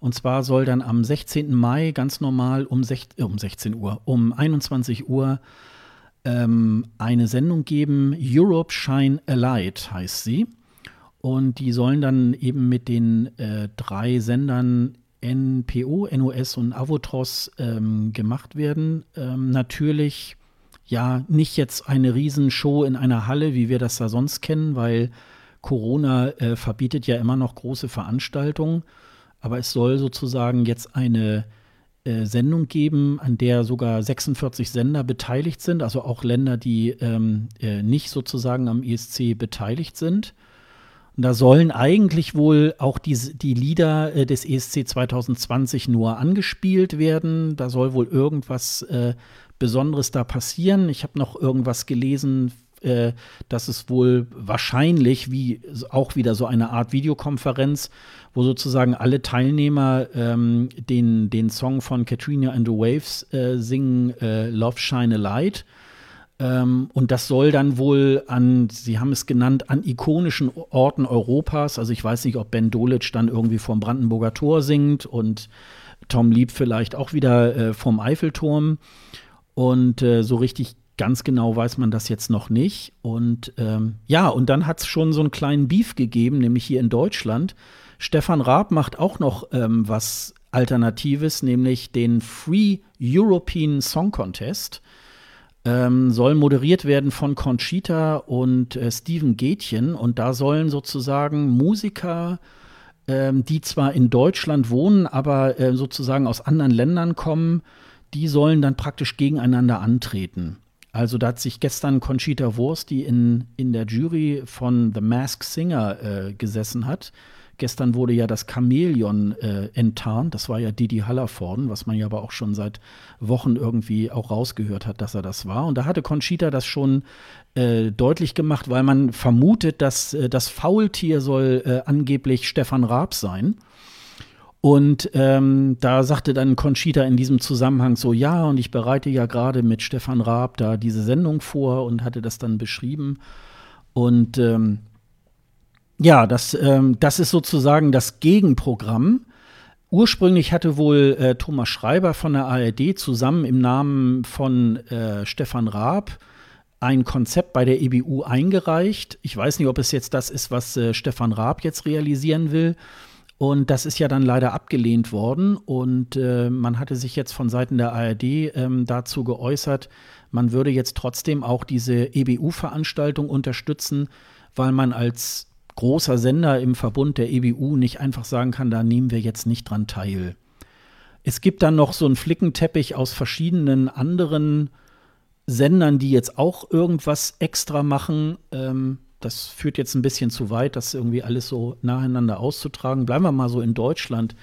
und zwar soll dann am 16. Mai ganz normal um, sech, äh, um 16 Uhr, um 21 Uhr ähm, eine Sendung geben. Europe Shine a Light heißt sie. Und die sollen dann eben mit den äh, drei Sendern NPO, NOS und Avotros ähm, gemacht werden. Ähm, natürlich ja nicht jetzt eine Riesenshow in einer Halle, wie wir das da sonst kennen, weil Corona äh, verbietet ja immer noch große Veranstaltungen aber es soll sozusagen jetzt eine äh, Sendung geben, an der sogar 46 Sender beteiligt sind, also auch Länder, die ähm, äh, nicht sozusagen am ESC beteiligt sind. Und da sollen eigentlich wohl auch die, die Lieder äh, des ESC 2020 nur angespielt werden. Da soll wohl irgendwas äh, Besonderes da passieren. Ich habe noch irgendwas gelesen äh, dass es wohl wahrscheinlich wie auch wieder so eine Art Videokonferenz, wo sozusagen alle Teilnehmer ähm, den, den Song von Katrina and the Waves äh, singen, äh, Love Shine a Light. Ähm, und das soll dann wohl an, Sie haben es genannt, an ikonischen Orten Europas. Also ich weiß nicht, ob Ben Dolic dann irgendwie vom Brandenburger Tor singt und Tom Lieb vielleicht auch wieder äh, vom Eiffelturm. Und äh, so richtig Ganz genau weiß man das jetzt noch nicht. Und ähm, ja, und dann hat es schon so einen kleinen Beef gegeben, nämlich hier in Deutschland. Stefan Raab macht auch noch ähm, was Alternatives, nämlich den Free European Song Contest. Ähm, soll moderiert werden von Conchita und äh, Steven Gätchen. Und da sollen sozusagen Musiker, ähm, die zwar in Deutschland wohnen, aber äh, sozusagen aus anderen Ländern kommen, die sollen dann praktisch gegeneinander antreten. Also da hat sich gestern Conchita Wurst, die in, in der Jury von The Mask Singer äh, gesessen hat, Gestern wurde ja das Chamäleon äh, enttarnt. Das war ja Didi Hallervorden, was man ja aber auch schon seit Wochen irgendwie auch rausgehört hat, dass er das war. Und da hatte Conchita das schon äh, deutlich gemacht, weil man vermutet, dass äh, das Faultier soll äh, angeblich Stefan Raab sein. Und ähm, da sagte dann Conchita in diesem Zusammenhang so, ja, und ich bereite ja gerade mit Stefan Raab da diese Sendung vor und hatte das dann beschrieben. Und ähm, ja, das, ähm, das ist sozusagen das Gegenprogramm. Ursprünglich hatte wohl äh, Thomas Schreiber von der ARD zusammen im Namen von äh, Stefan Raab ein Konzept bei der EBU eingereicht. Ich weiß nicht, ob es jetzt das ist, was äh, Stefan Raab jetzt realisieren will. Und das ist ja dann leider abgelehnt worden. Und äh, man hatte sich jetzt von Seiten der ARD ähm, dazu geäußert, man würde jetzt trotzdem auch diese EBU-Veranstaltung unterstützen, weil man als großer Sender im Verbund der EBU nicht einfach sagen kann, da nehmen wir jetzt nicht dran teil. Es gibt dann noch so einen Flickenteppich aus verschiedenen anderen Sendern, die jetzt auch irgendwas extra machen. Ähm, das führt jetzt ein bisschen zu weit, das irgendwie alles so nacheinander auszutragen. Bleiben wir mal so in Deutschland.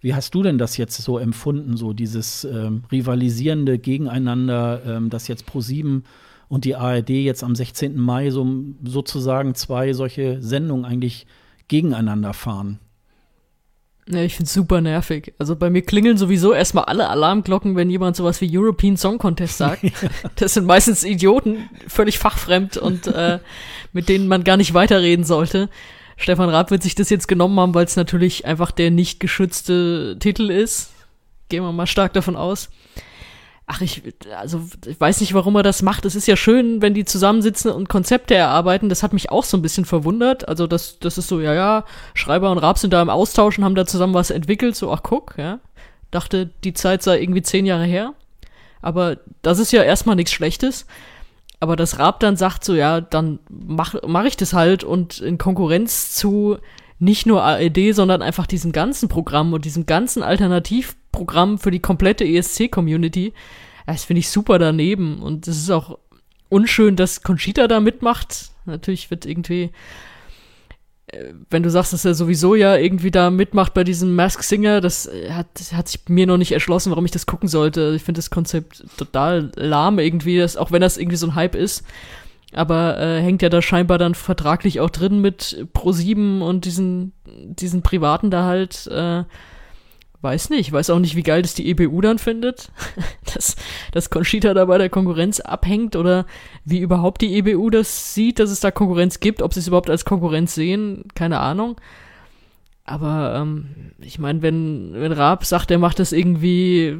Wie hast du denn das jetzt so empfunden, so dieses ähm, rivalisierende Gegeneinander, ähm, das jetzt ProSieben und die ARD jetzt am 16. Mai so sozusagen zwei solche Sendungen eigentlich gegeneinander fahren? Ja, ich find's super nervig. Also bei mir klingeln sowieso erstmal alle Alarmglocken, wenn jemand sowas wie European Song Contest sagt. ja. Das sind meistens Idioten, völlig fachfremd und äh, mit denen man gar nicht weiterreden sollte. Stefan Raab wird sich das jetzt genommen haben, weil es natürlich einfach der nicht geschützte Titel ist. Gehen wir mal stark davon aus. Ach, ich, also, ich weiß nicht, warum er das macht. Es ist ja schön, wenn die zusammensitzen und Konzepte erarbeiten. Das hat mich auch so ein bisschen verwundert. Also, das, das ist so, ja, ja, Schreiber und Raab sind da im Austausch und haben da zusammen was entwickelt. So, ach, guck, ja. Dachte, die Zeit sei irgendwie zehn Jahre her. Aber das ist ja erstmal nichts Schlechtes. Aber das Raab dann sagt so, ja, dann mach, mach ich das halt und in Konkurrenz zu nicht nur AED, sondern einfach diesem ganzen Programm und diesem ganzen Alternativ Programm für die komplette ESC-Community. Das finde ich super daneben. Und es ist auch unschön, dass Conchita da mitmacht. Natürlich wird irgendwie, äh, wenn du sagst, dass er sowieso ja irgendwie da mitmacht bei diesem Mask Singer, das hat, hat sich mir noch nicht erschlossen, warum ich das gucken sollte. Ich finde das Konzept total lahm irgendwie, das, auch wenn das irgendwie so ein Hype ist. Aber äh, hängt ja da scheinbar dann vertraglich auch drin mit Pro7 und diesen, diesen Privaten da halt. Äh, Weiß nicht, weiß auch nicht, wie geil das die EBU dann findet, dass, dass Conchita da bei der Konkurrenz abhängt oder wie überhaupt die EBU das sieht, dass es da Konkurrenz gibt, ob sie es überhaupt als Konkurrenz sehen, keine Ahnung. Aber ähm, ich meine, wenn, wenn Raab sagt, er macht das irgendwie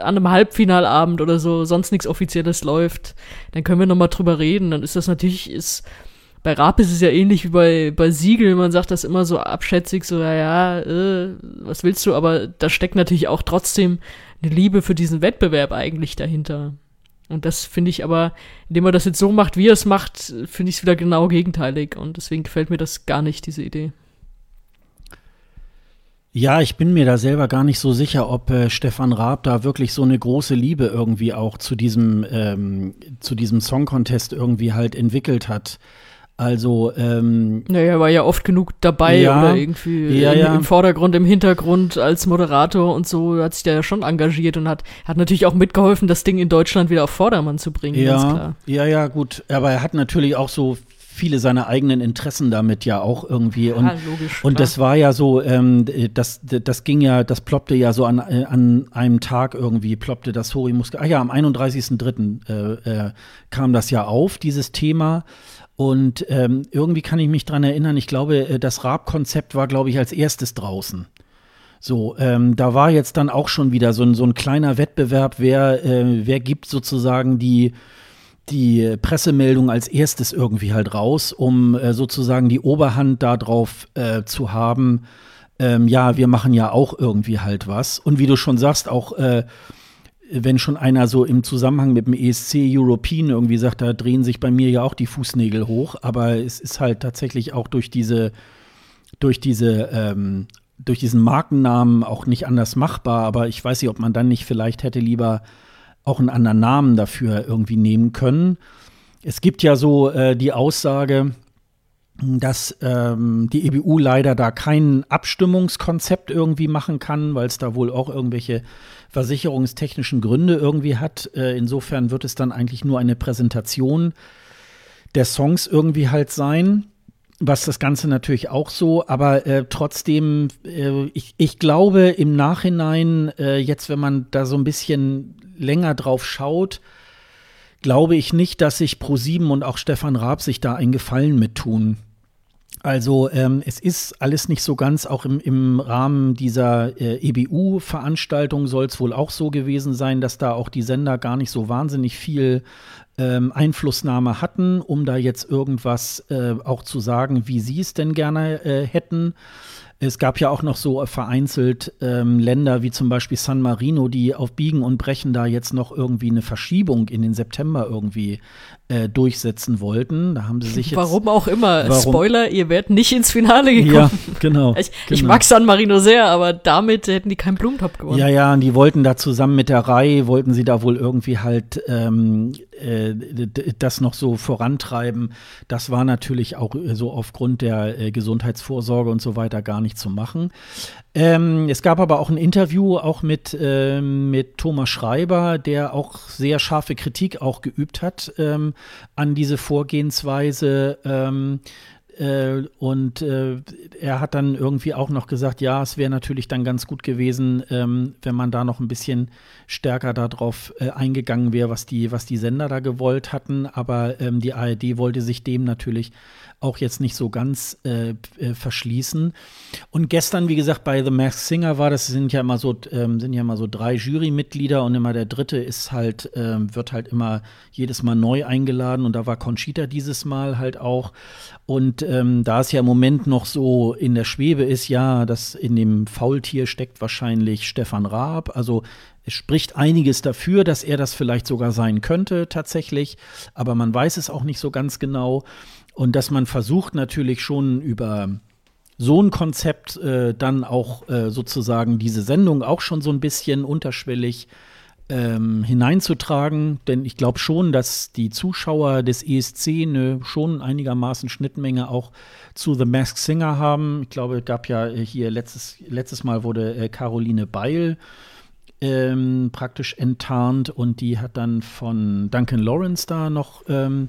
an einem Halbfinalabend oder so, sonst nichts Offizielles läuft, dann können wir nochmal drüber reden. Dann ist das natürlich, ist bei Raab ist es ja ähnlich wie bei, bei Siegel, man sagt das immer so abschätzig, so, ja, äh, was willst du, aber da steckt natürlich auch trotzdem eine Liebe für diesen Wettbewerb eigentlich dahinter. Und das finde ich aber, indem er das jetzt so macht, wie er es macht, finde ich es wieder genau gegenteilig. Und deswegen gefällt mir das gar nicht, diese Idee. Ja, ich bin mir da selber gar nicht so sicher, ob äh, Stefan Raab da wirklich so eine große Liebe irgendwie auch zu diesem, ähm, zu diesem Song Contest irgendwie halt entwickelt hat. Also, ähm, naja, er war ja oft genug dabei ja, oder irgendwie ja, im, ja. im, Vordergrund, im Hintergrund als Moderator und so hat sich da ja schon engagiert und hat, hat natürlich auch mitgeholfen, das Ding in Deutschland wieder auf Vordermann zu bringen, ja, Ja, ja, gut. Aber er hat natürlich auch so viele seiner eigenen Interessen damit ja auch irgendwie. Und, logisch, und das war ja so, ähm, das, das ging ja, das ploppte ja so an, an einem Tag irgendwie, ploppte das Hori-Muskel. Ah ja, am 31.03. Äh, äh, kam das ja auf, dieses Thema. Und ähm, irgendwie kann ich mich dran erinnern, ich glaube, äh, das Raab-Konzept war, glaube ich, als erstes draußen. So, ähm, da war jetzt dann auch schon wieder so ein, so ein kleiner Wettbewerb, wer, äh, wer gibt sozusagen die, die Pressemeldung als erstes irgendwie halt raus, um äh, sozusagen die Oberhand darauf äh, zu haben, ähm, ja, wir machen ja auch irgendwie halt was. Und wie du schon sagst, auch äh, wenn schon einer so im Zusammenhang mit dem ESC European irgendwie sagt, da drehen sich bei mir ja auch die Fußnägel hoch, aber es ist halt tatsächlich auch durch diese, durch diese, ähm, durch diesen Markennamen auch nicht anders machbar, aber ich weiß nicht, ob man dann nicht vielleicht hätte lieber auch einen anderen Namen dafür irgendwie nehmen können. Es gibt ja so äh, die Aussage, dass ähm, die EBU leider da kein Abstimmungskonzept irgendwie machen kann, weil es da wohl auch irgendwelche versicherungstechnischen Gründe irgendwie hat. Äh, insofern wird es dann eigentlich nur eine Präsentation der Songs irgendwie halt sein. Was das Ganze natürlich auch so, aber äh, trotzdem, äh, ich, ich glaube im Nachhinein, äh, jetzt wenn man da so ein bisschen länger drauf schaut, glaube ich nicht, dass sich Pro7 und auch Stefan Raab sich da einen Gefallen mit tun. Also ähm, es ist alles nicht so ganz, auch im, im Rahmen dieser äh, EBU-Veranstaltung soll es wohl auch so gewesen sein, dass da auch die Sender gar nicht so wahnsinnig viel ähm, Einflussnahme hatten, um da jetzt irgendwas äh, auch zu sagen, wie sie es denn gerne äh, hätten. Es gab ja auch noch so vereinzelt ähm, Länder wie zum Beispiel San Marino, die auf Biegen und Brechen da jetzt noch irgendwie eine Verschiebung in den September irgendwie äh, durchsetzen wollten. Da haben sie sich jetzt. Warum auch immer. Warum? Spoiler, ihr werdet nicht ins Finale gekommen. Ja, genau. Ich, genau. ich mag San Marino sehr, aber damit hätten die keinen Blumentopf gewonnen. Ja, ja, und die wollten da zusammen mit der Reihe, wollten sie da wohl irgendwie halt ähm, äh, das noch so vorantreiben. Das war natürlich auch äh, so aufgrund der äh, Gesundheitsvorsorge und so weiter gar nicht zu machen. Ähm, es gab aber auch ein Interview auch mit, ähm, mit Thomas Schreiber, der auch sehr scharfe Kritik auch geübt hat ähm, an diese Vorgehensweise. Ähm, äh, und äh, er hat dann irgendwie auch noch gesagt, ja, es wäre natürlich dann ganz gut gewesen, ähm, wenn man da noch ein bisschen stärker darauf äh, eingegangen wäre, was die, was die Sender da gewollt hatten. Aber ähm, die ARD wollte sich dem natürlich auch jetzt nicht so ganz äh, äh, verschließen. Und gestern, wie gesagt, bei The Masked Singer war, das sind ja immer so, ähm, sind ja immer so drei Jurymitglieder und immer der dritte ist halt, ähm, wird halt immer jedes Mal neu eingeladen und da war Conchita dieses Mal halt auch. Und ähm, da es ja im Moment noch so in der Schwebe ist, ja, dass in dem Faultier steckt wahrscheinlich Stefan Raab. Also es spricht einiges dafür, dass er das vielleicht sogar sein könnte tatsächlich, aber man weiß es auch nicht so ganz genau. Und dass man versucht natürlich schon über so ein Konzept äh, dann auch äh, sozusagen diese Sendung auch schon so ein bisschen unterschwellig ähm, hineinzutragen. Denn ich glaube schon, dass die Zuschauer des ESC eine schon einigermaßen Schnittmenge auch zu The Masked Singer haben. Ich glaube, es gab ja hier letztes, letztes Mal wurde äh, Caroline Beil ähm, praktisch enttarnt und die hat dann von Duncan Lawrence da noch ähm,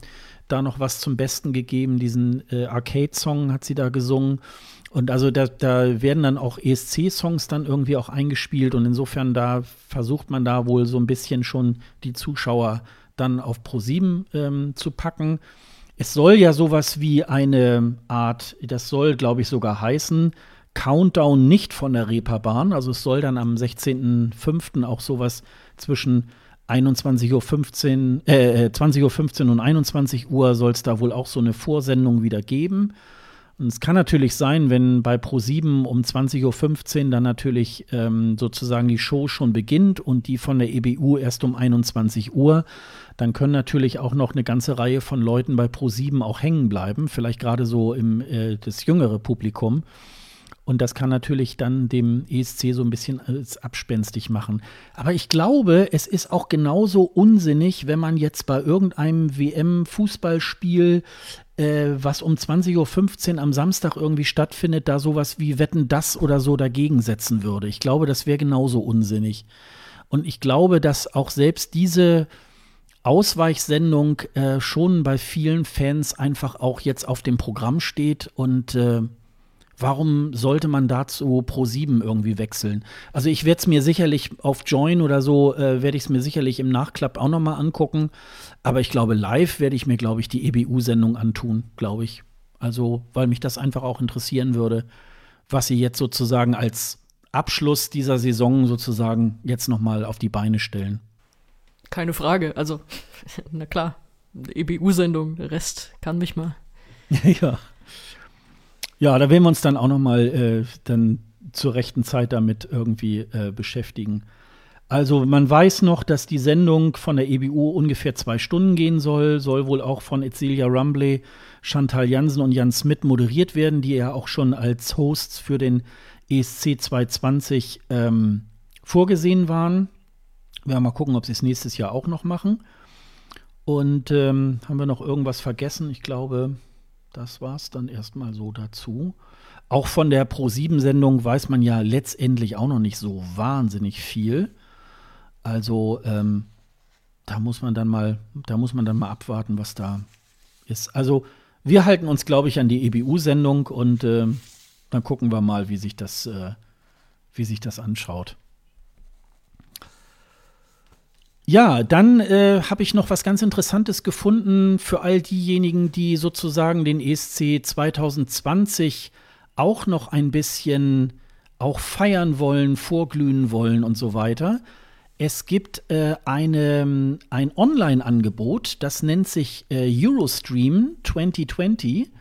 da noch was zum Besten gegeben. Diesen äh, Arcade-Song hat sie da gesungen. Und also da, da werden dann auch ESC-Songs dann irgendwie auch eingespielt. Und insofern da versucht man da wohl so ein bisschen schon die Zuschauer dann auf Pro7 ähm, zu packen. Es soll ja sowas wie eine Art, das soll, glaube ich, sogar heißen, Countdown nicht von der Reeperbahn. Also es soll dann am 16.05. auch sowas zwischen 21.15 Uhr, äh, 20.15 Uhr und 21 Uhr soll es da wohl auch so eine Vorsendung wieder geben. Und es kann natürlich sein, wenn bei Pro7 um 20.15 Uhr dann natürlich ähm, sozusagen die Show schon beginnt und die von der EBU erst um 21 Uhr, dann können natürlich auch noch eine ganze Reihe von Leuten bei Pro7 auch hängen bleiben, vielleicht gerade so im äh, das jüngere Publikum. Und das kann natürlich dann dem ESC so ein bisschen abspenstig machen. Aber ich glaube, es ist auch genauso unsinnig, wenn man jetzt bei irgendeinem WM-Fußballspiel, äh, was um 20.15 Uhr am Samstag irgendwie stattfindet, da sowas wie Wetten das oder so dagegen setzen würde. Ich glaube, das wäre genauso unsinnig. Und ich glaube, dass auch selbst diese Ausweichsendung äh, schon bei vielen Fans einfach auch jetzt auf dem Programm steht und äh, warum sollte man dazu Pro 7 irgendwie wechseln? Also ich werde es mir sicherlich auf Join oder so, äh, werde ich es mir sicherlich im Nachklapp auch nochmal angucken. Aber ich glaube, live werde ich mir, glaube ich, die EBU-Sendung antun, glaube ich. Also, weil mich das einfach auch interessieren würde, was sie jetzt sozusagen als Abschluss dieser Saison sozusagen jetzt nochmal auf die Beine stellen. Keine Frage. Also, na klar, EBU-Sendung, der Rest kann mich mal. ja. Ja, da werden wir uns dann auch noch mal äh, dann zur rechten Zeit damit irgendwie äh, beschäftigen. Also man weiß noch, dass die Sendung von der EBU ungefähr zwei Stunden gehen soll, soll wohl auch von Etzelia Rumbley, Chantal Jansen und Jan Smith moderiert werden, die ja auch schon als Hosts für den ESC 220 ähm, vorgesehen waren. Wir werden mal gucken, ob sie es nächstes Jahr auch noch machen. Und ähm, haben wir noch irgendwas vergessen? Ich glaube, das war es dann erstmal so dazu. Auch von der Pro-7-Sendung weiß man ja letztendlich auch noch nicht so wahnsinnig viel. Also ähm, da muss man dann mal, da muss man dann mal abwarten, was da ist. Also wir halten uns, glaube ich, an die EBU-Sendung und äh, dann gucken wir mal, wie sich das, äh, wie sich das anschaut. Ja, dann äh, habe ich noch was ganz Interessantes gefunden für all diejenigen, die sozusagen den ESC 2020 auch noch ein bisschen auch feiern wollen, vorglühen wollen und so weiter. Es gibt äh, eine, ein Online-Angebot, das nennt sich äh, Eurostream 2020.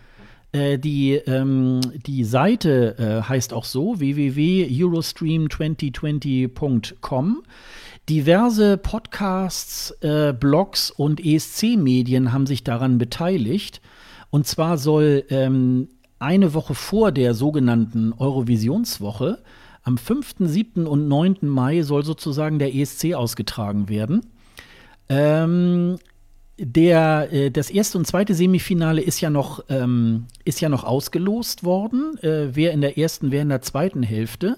Äh, die, ähm, die Seite äh, heißt auch so www.eurostream2020.com. Diverse Podcasts, äh, Blogs und ESC-Medien haben sich daran beteiligt. Und zwar soll ähm, eine Woche vor der sogenannten Eurovisionswoche, am 5., 7. und 9. Mai, soll sozusagen der ESC ausgetragen werden. Ähm, der, äh, das erste und zweite Semifinale ist ja noch, ähm, ist ja noch ausgelost worden, äh, wer in der ersten, wer in der zweiten Hälfte.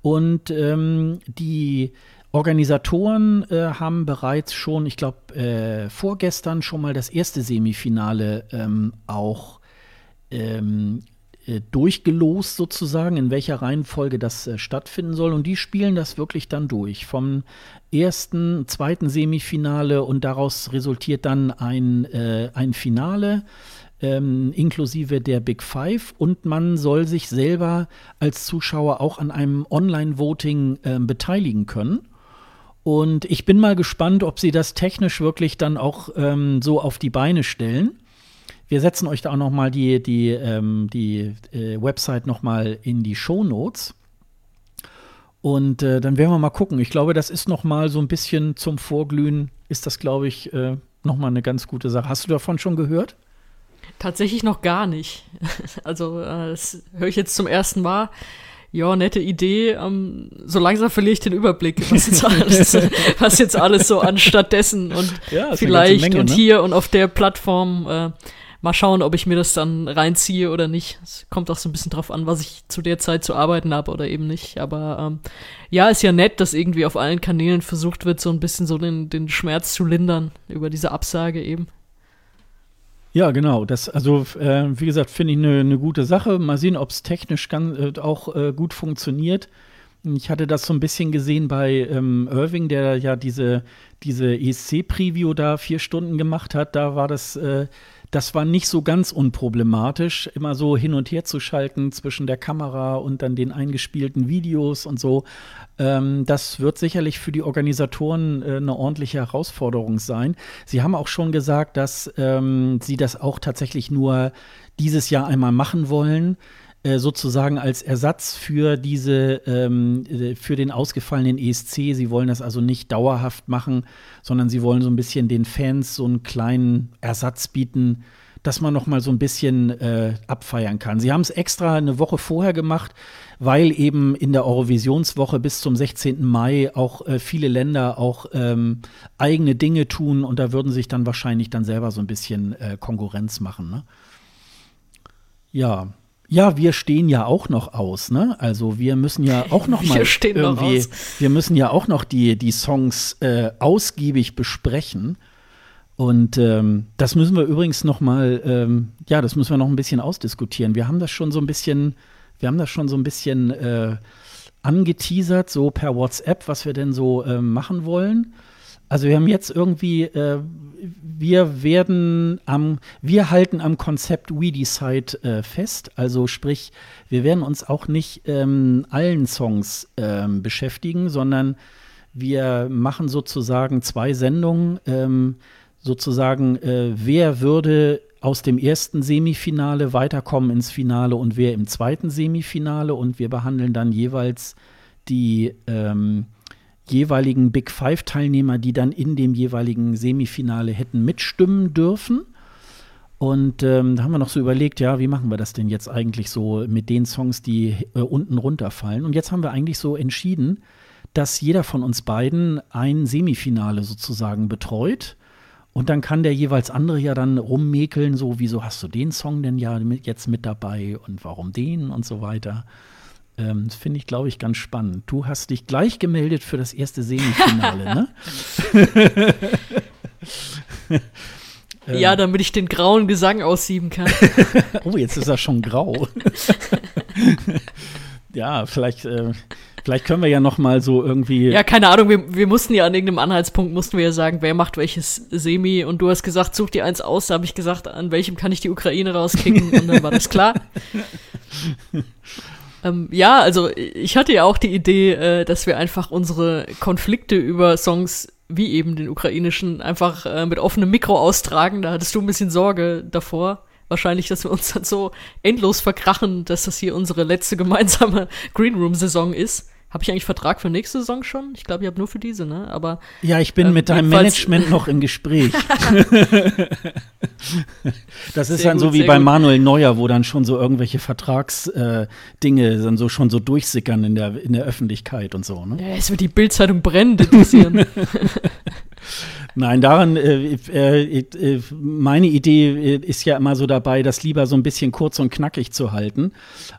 Und ähm, die Organisatoren äh, haben bereits schon, ich glaube, äh, vorgestern schon mal das erste Semifinale ähm, auch ähm, äh, durchgelost sozusagen, in welcher Reihenfolge das äh, stattfinden soll. Und die spielen das wirklich dann durch. Vom ersten, zweiten Semifinale und daraus resultiert dann ein, äh, ein Finale. Ähm, inklusive der Big Five und man soll sich selber als Zuschauer auch an einem Online-Voting äh, beteiligen können. Und ich bin mal gespannt, ob sie das technisch wirklich dann auch ähm, so auf die Beine stellen. Wir setzen euch da auch noch mal die, die, ähm, die äh, Website noch mal in die Show Notes. Und äh, dann werden wir mal gucken. Ich glaube, das ist noch mal so ein bisschen zum Vorglühen, ist das, glaube ich, äh, noch mal eine ganz gute Sache. Hast du davon schon gehört? Tatsächlich noch gar nicht. Also, äh, das höre ich jetzt zum ersten Mal ja, nette Idee. Ähm, so langsam verliere ich den Überblick, was jetzt alles, was jetzt alles so anstattdessen und ja, vielleicht Menge, und ne? hier und auf der Plattform. Äh, mal schauen, ob ich mir das dann reinziehe oder nicht. Es kommt auch so ein bisschen drauf an, was ich zu der Zeit zu arbeiten habe oder eben nicht. Aber ähm, ja, ist ja nett, dass irgendwie auf allen Kanälen versucht wird, so ein bisschen so den, den Schmerz zu lindern über diese Absage eben. Ja, genau. Das, also, äh, wie gesagt, finde ich eine ne gute Sache. Mal sehen, ob es technisch ganz, äh, auch äh, gut funktioniert. Ich hatte das so ein bisschen gesehen bei ähm, Irving, der ja diese, diese ESC-Preview da vier Stunden gemacht hat. Da war das äh, das war nicht so ganz unproblematisch, immer so hin und her zu schalten zwischen der Kamera und dann den eingespielten Videos und so. Ähm, das wird sicherlich für die Organisatoren äh, eine ordentliche Herausforderung sein. Sie haben auch schon gesagt, dass ähm, sie das auch tatsächlich nur dieses Jahr einmal machen wollen äh, sozusagen als Ersatz für diese, ähm, äh, für den ausgefallenen ESC. Sie wollen das also nicht dauerhaft machen, sondern sie wollen so ein bisschen den Fans so einen kleinen Ersatz bieten, dass man noch mal so ein bisschen äh, abfeiern kann. Sie haben es extra eine Woche vorher gemacht, weil eben in der Eurovisionswoche bis zum 16. Mai auch äh, viele Länder auch ähm, eigene Dinge tun und da würden sich dann wahrscheinlich dann selber so ein bisschen äh, Konkurrenz machen. Ne? Ja, ja, wir stehen ja auch noch aus, ne? Also wir müssen ja auch noch mal wir irgendwie, noch wir müssen ja auch noch die, die Songs äh, ausgiebig besprechen. Und ähm, das müssen wir übrigens noch mal, ähm, ja, das müssen wir noch ein bisschen ausdiskutieren. Wir haben das schon so ein bisschen, wir haben das schon so ein bisschen äh, angeteasert, so per WhatsApp, was wir denn so äh, machen wollen. Also wir haben jetzt irgendwie, äh, wir werden am, wir halten am Konzept We Decide äh, fest. Also sprich, wir werden uns auch nicht ähm, allen Songs ähm, beschäftigen, sondern wir machen sozusagen zwei Sendungen. Ähm, sozusagen, äh, wer würde aus dem ersten Semifinale weiterkommen ins Finale und wer im zweiten Semifinale und wir behandeln dann jeweils die ähm, jeweiligen Big Five-Teilnehmer, die dann in dem jeweiligen Semifinale hätten mitstimmen dürfen. Und ähm, da haben wir noch so überlegt, ja, wie machen wir das denn jetzt eigentlich so mit den Songs, die äh, unten runterfallen? Und jetzt haben wir eigentlich so entschieden, dass jeder von uns beiden ein Semifinale sozusagen betreut Und dann kann der jeweils andere ja dann rummäkeln, so, wieso hast du den Song denn ja mit, jetzt mit dabei und warum den und so weiter. Ähm, das finde ich, glaube ich, ganz spannend. Du hast dich gleich gemeldet für das erste Semifinale, ne? ja, damit ich den grauen Gesang aussieben kann. oh, jetzt ist er schon grau. ja, vielleicht, äh, vielleicht können wir ja noch mal so irgendwie. Ja, keine Ahnung. Wir, wir mussten ja an irgendeinem Anhaltspunkt mussten wir ja sagen, wer macht welches Semi. Und du hast gesagt, such dir eins aus. Da habe ich gesagt, an welchem kann ich die Ukraine rauskicken? Und dann war das klar. Ähm, ja, also ich hatte ja auch die Idee, äh, dass wir einfach unsere Konflikte über Songs wie eben den ukrainischen einfach äh, mit offenem Mikro austragen. Da hattest du ein bisschen Sorge davor wahrscheinlich, dass wir uns dann so endlos verkrachen, dass das hier unsere letzte gemeinsame Greenroom-Saison ist. Habe ich eigentlich Vertrag für nächste Saison schon? Ich glaube, ich habe nur für diese, ne? Aber ja, ich bin ähm, mit deinem Management noch im Gespräch. das ist sehr dann gut, so wie bei gut. Manuel Neuer, wo dann schon so irgendwelche Vertragsdinge äh, dann so schon so durchsickern in der in der Öffentlichkeit und so. Ne? Ja, es wird die Bildzeitung brennen interessieren. Nein, daran, äh, äh, äh, meine Idee äh, ist ja immer so dabei, das lieber so ein bisschen kurz und knackig zu halten.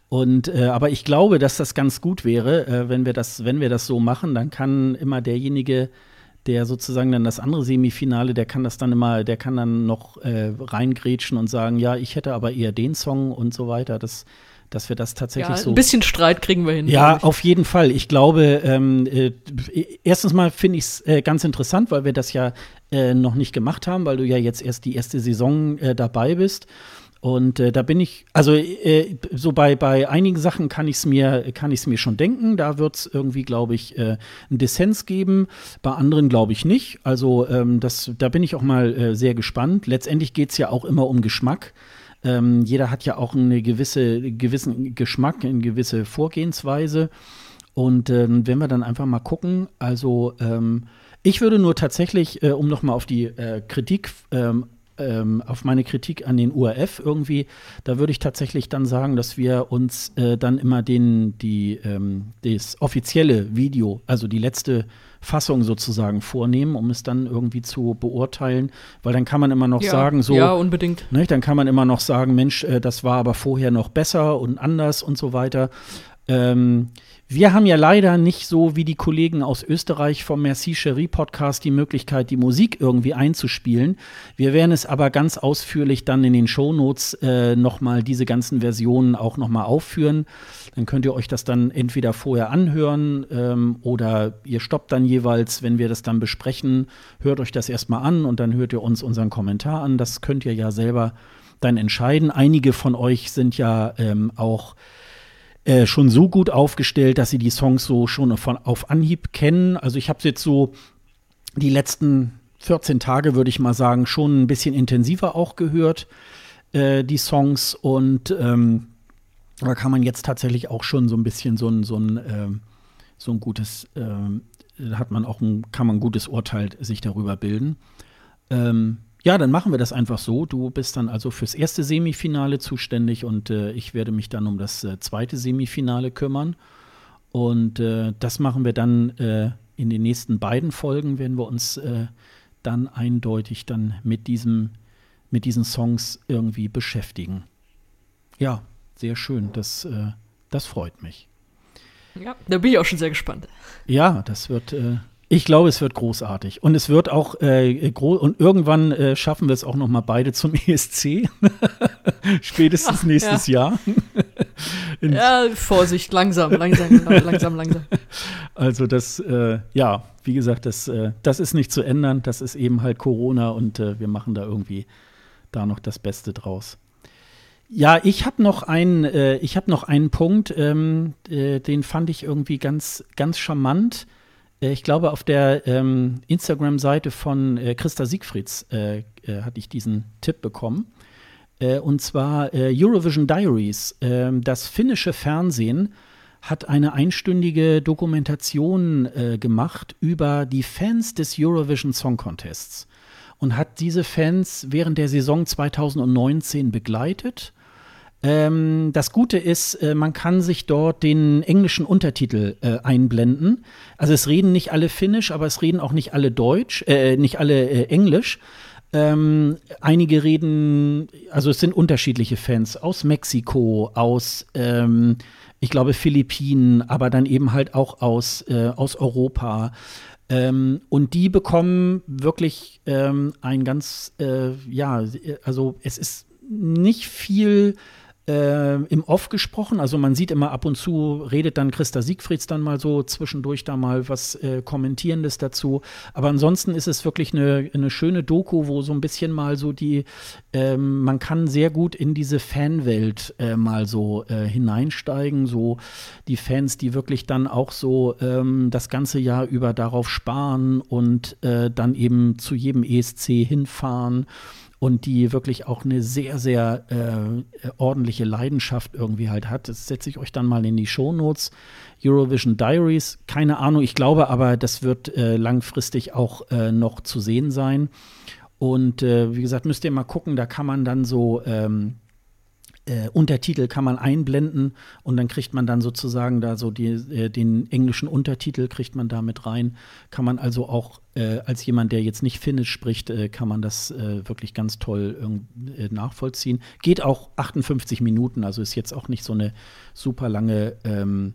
Und äh, aber ich glaube, dass das ganz gut wäre, äh, wenn wir das, wenn wir das so machen, dann kann immer derjenige, der sozusagen dann das andere Semifinale, der kann das dann immer, der kann dann noch reingrätschen und sagen, ja, ich hätte aber eher den Song und so weiter. Das dass wir das tatsächlich ja, so. Ein bisschen Streit kriegen wir hin. Ja, auf jeden Fall. Ich glaube, ähm, äh, erstens mal finde ich es äh, ganz interessant, weil wir das ja äh, noch nicht gemacht haben, weil du ja jetzt erst die erste Saison äh, dabei bist. Und äh, da bin ich, also äh, so bei, bei einigen Sachen kann ich es mir, kann ich's mir schon denken. Da wird es irgendwie, glaube ich, äh, einen Dissens geben. Bei anderen glaube ich nicht. Also ähm, das, da bin ich auch mal äh, sehr gespannt. Letztendlich geht es ja auch immer um Geschmack. Ähm, jeder hat ja auch eine gewisse, gewissen Geschmack, eine gewisse Vorgehensweise. Und ähm, wenn wir dann einfach mal gucken, also ähm, ich würde nur tatsächlich, äh, um nochmal auf die äh, Kritik, ähm, ähm, auf meine Kritik an den URF irgendwie, da würde ich tatsächlich dann sagen, dass wir uns äh, dann immer den, die, ähm, das offizielle Video, also die letzte Fassung sozusagen vornehmen, um es dann irgendwie zu beurteilen, weil dann kann man immer noch ja, sagen, so. Ja, unbedingt. Ne, dann kann man immer noch sagen, Mensch, äh, das war aber vorher noch besser und anders und so weiter. Ähm, wir haben ja leider nicht so wie die Kollegen aus Österreich vom Merci Cherie Podcast die Möglichkeit, die Musik irgendwie einzuspielen. Wir werden es aber ganz ausführlich dann in den Shownotes äh, nochmal diese ganzen Versionen auch nochmal aufführen. Dann könnt ihr euch das dann entweder vorher anhören ähm, oder ihr stoppt dann jeweils, wenn wir das dann besprechen, hört euch das erstmal an und dann hört ihr uns unseren Kommentar an. Das könnt ihr ja selber dann entscheiden. Einige von euch sind ja ähm, auch äh, schon so gut aufgestellt, dass sie die Songs so schon von, auf Anhieb kennen. Also ich habe jetzt so die letzten 14 Tage, würde ich mal sagen, schon ein bisschen intensiver auch gehört, äh, die Songs. Und ähm, da kann man jetzt tatsächlich auch schon so ein bisschen so ein, so ein, äh, so ein gutes, äh, hat man auch ein, kann man ein gutes Urteil sich darüber bilden. Ähm, ja, dann machen wir das einfach so. Du bist dann also fürs erste Semifinale zuständig und äh, ich werde mich dann um das äh, zweite Semifinale kümmern. Und äh, das machen wir dann äh, in den nächsten beiden Folgen, wenn wir uns äh, dann eindeutig dann mit diesem, mit diesen Songs irgendwie beschäftigen. Ja, sehr schön. Das, äh, das freut mich. Ja, da bin ich auch schon sehr gespannt. Ja, das wird ich glaube, es wird großartig. Und es wird auch äh, groß und irgendwann äh, schaffen wir es auch noch mal beide zum ESC. Spätestens Ach, nächstes ja. Jahr. ja, Vorsicht, langsam, langsam, langsam, langsam. Also das, äh, ja, wie gesagt, das, äh, das ist nicht zu ändern. Das ist eben halt Corona und äh, wir machen da irgendwie da noch das Beste draus. Ja, ich habe noch einen, äh, ich habe noch einen Punkt, ähm, den fand ich irgendwie ganz, ganz charmant ich glaube, auf der ähm, Instagram-Seite von äh, Christa Siegfrieds äh, äh, hatte ich diesen Tipp bekommen. Äh, und zwar äh, Eurovision Diaries. Ähm, das finnische Fernsehen hat eine einstündige Dokumentation gemacht über die Fans des Eurovision Song Contests und hat diese Fans während der Saison 2019 begleitet ähm, das Gute ist, äh, man kann sich dort den englischen Untertitel äh, einblenden. Also es reden nicht alle Finnisch, aber es reden auch nicht alle Deutsch, äh, nicht alle äh, Englisch. Ähm, einige reden, also es sind unterschiedliche Fans aus Mexiko, aus, ähm, ich glaube, Philippinen, aber dann eben halt auch aus, äh, aus Europa. Ähm, und die bekommen wirklich ähm, ein ganz, äh, ja, also es ist nicht viel äh, im Off gesprochen. Also man sieht immer ab und zu, redet dann Christa Siegfrieds dann mal so zwischendurch da mal was äh, Kommentierendes dazu. Aber ansonsten ist es wirklich eine, eine schöne Doku, wo so ein bisschen mal so die, ähm, man kann sehr gut in diese Fanwelt äh, mal so äh, hineinsteigen. So die Fans, die wirklich dann auch so ähm, das ganze Jahr über darauf sparen und äh, dann eben zu jedem ESC hinfahren und die wirklich auch eine sehr, sehr äh, ordentliche Leidenschaft irgendwie halt hat. Das setze ich euch dann mal in die Shownotes. Eurovision Diaries, keine Ahnung, ich glaube aber, das wird äh, langfristig auch äh, noch zu sehen sein. Und äh, wie gesagt, müsst ihr mal gucken, da kann man dann so ähm, äh, Untertitel kann man einblenden und dann kriegt man dann sozusagen da so die, äh, den englischen Untertitel kriegt man da mit rein. Kann man also auch äh, als jemand, der jetzt nicht Finnisch spricht, äh, kann man das äh, wirklich ganz toll äh, nachvollziehen. Geht auch 58 Minuten, also ist jetzt auch nicht so eine super lange ähm,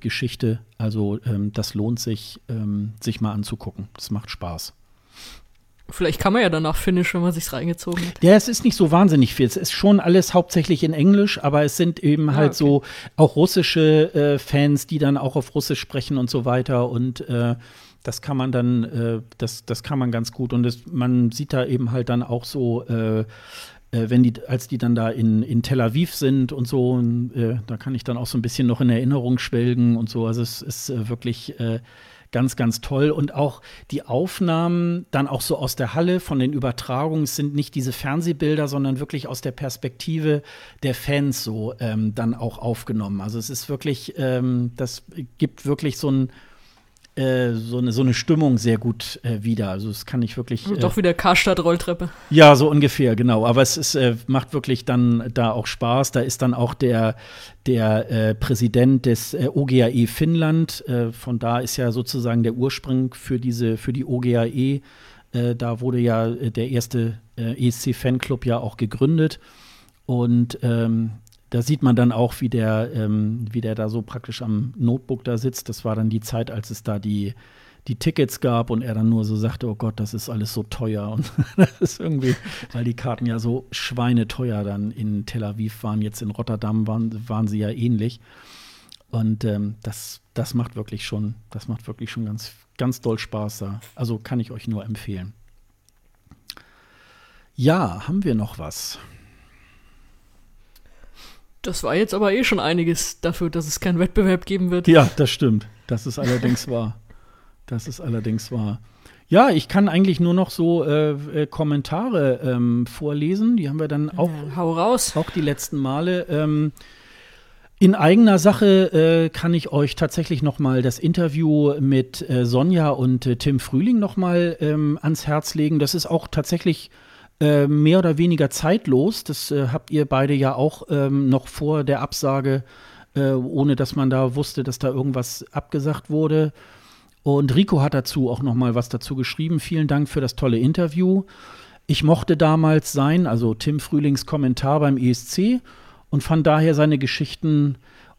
Geschichte. Also ähm, das lohnt sich, ähm, sich mal anzugucken. Das macht Spaß. Vielleicht kann man ja danach Finnisch, wenn man sich's reingezogen hat. Ja, es ist nicht so wahnsinnig viel. Es ist schon alles hauptsächlich in Englisch, aber es sind eben ah, halt okay. so auch russische äh, Fans, die dann auch auf Russisch sprechen und so weiter. Und äh, das kann man dann, äh, das, das kann man ganz gut. Und das, man sieht da eben halt dann auch so, äh, äh, wenn die, als die dann da in, in Tel Aviv sind und so, und, äh, da kann ich dann auch so ein bisschen noch in Erinnerung schwelgen und so. Also es ist wirklich ganz, ganz toll. Und auch die Aufnahmen dann auch so aus der Halle von den Übertragungen sind nicht diese Fernsehbilder, sondern wirklich aus der Perspektive der Fans so ähm, dann auch aufgenommen. Also es ist wirklich, ähm, das gibt wirklich so ein äh, so, eine, so eine Stimmung sehr gut äh, wieder. Also das kann ich wirklich. Äh, Doch wieder Karstadt-Rolltreppe. Ja, so ungefähr, genau. Aber es ist, äh, macht wirklich dann da auch Spaß. Da ist dann auch der, der Präsident des OGAE Finnland. von da ist ja sozusagen der Ursprung für diese, für die OGAE. da wurde ja der erste ESC-Fanclub ja auch gegründet. Und ähm, da sieht man dann auch, wie der, ähm, wie der da so praktisch am Notebook da sitzt. Das war dann die Zeit, als es da die, die Tickets gab und er dann nur so sagte, oh Gott, das ist alles so teuer. Und das ist irgendwie, weil die Karten ja so schweineteuer dann in Tel Aviv waren, jetzt in Rotterdam waren, waren sie ja ähnlich. Und ähm, das, das macht wirklich schon, das macht wirklich schon ganz, ganz doll Spaß da. Also kann ich euch nur empfehlen. Ja, haben wir noch was? Das war jetzt aber eh schon einiges dafür, dass es keinen Wettbewerb geben wird. Ja, das stimmt. Das ist allerdings wahr. Das ist allerdings wahr. Ja, ich kann eigentlich nur noch so äh, äh, Kommentare ähm, vorlesen. Die haben wir dann auch, ja, hau raus. auch die letzten Male. Ähm, in eigener Sache äh, kann ich euch tatsächlich noch mal das Interview mit äh, Sonja und äh, Tim Frühling noch mal ähm, ans Herz legen. Das ist auch tatsächlich äh, mehr oder weniger zeitlos. Das äh, habt ihr beide ja auch ähm, noch vor der Absage, äh, ohne dass man da wusste, dass da irgendwas abgesagt wurde. Und Rico hat dazu auch noch mal was dazu geschrieben. Vielen Dank für das tolle Interview. Ich mochte damals sein, also Tim Frühlings Kommentar beim ESC und fand daher seine Geschichten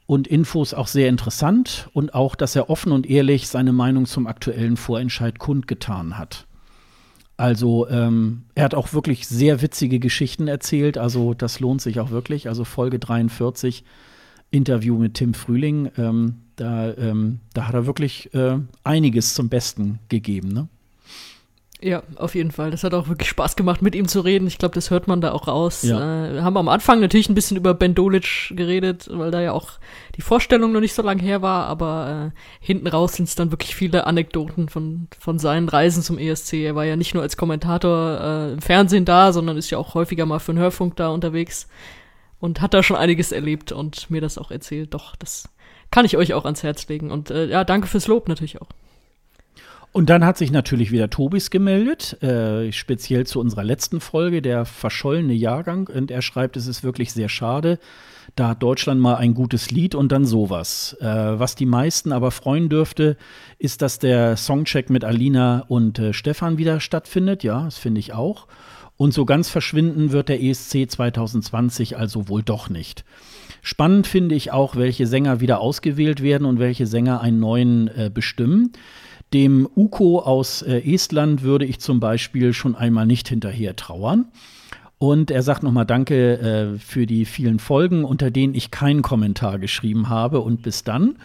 und Infos auch sehr interessant und auch, dass er offen und ehrlich seine Meinung zum aktuellen Vorentscheid kundgetan hat. Also ähm, er hat auch wirklich sehr witzige Geschichten erzählt. Also das lohnt sich auch wirklich. Also Folge 43, Interview mit Tim Frühling. Ähm, da, ähm, da hat er wirklich äh, einiges zum Besten gegeben. Ne? Ja, auf jeden Fall. Das hat auch wirklich Spaß gemacht, mit ihm zu reden. Ich glaube, das hört man da auch raus. Ja. Äh, wir haben am Anfang natürlich ein bisschen über Ben Dolic geredet, weil da ja auch die Vorstellung noch nicht so lange her war, aber äh, hinten raus sind es dann wirklich viele Anekdoten von, von seinen Reisen zum ESC. Er war ja nicht nur als Kommentator äh, im Fernsehen da, sondern ist ja auch häufiger mal für den Hörfunk da unterwegs und hat da schon einiges erlebt und mir das auch erzählt. Doch, das kann ich euch auch ans Herz legen. Und äh, ja, danke fürs Lob natürlich auch. Und dann hat sich natürlich wieder Tobis gemeldet, äh, speziell zu unserer letzten Folge, der verschollene Jahrgang. Und er schreibt, es ist wirklich sehr schade. Da hat Deutschland mal ein gutes Lied und dann sowas. Äh, was die meisten aber freuen dürfte, ist, dass der Songcheck mit Alina und äh, Stefan wieder stattfindet. Ja, das finde ich auch. Und so ganz verschwinden wird der ESC 2020 also wohl doch nicht. Spannend finde ich auch, welche Sänger wieder ausgewählt werden und welche Sänger einen neuen äh, bestimmen. Dem Uko aus äh, Estland würde ich zum Beispiel schon einmal nicht hinterher trauern. Und er sagt nochmal Danke äh, für die vielen Folgen, unter denen ich keinen Kommentar geschrieben habe. Und bis dann.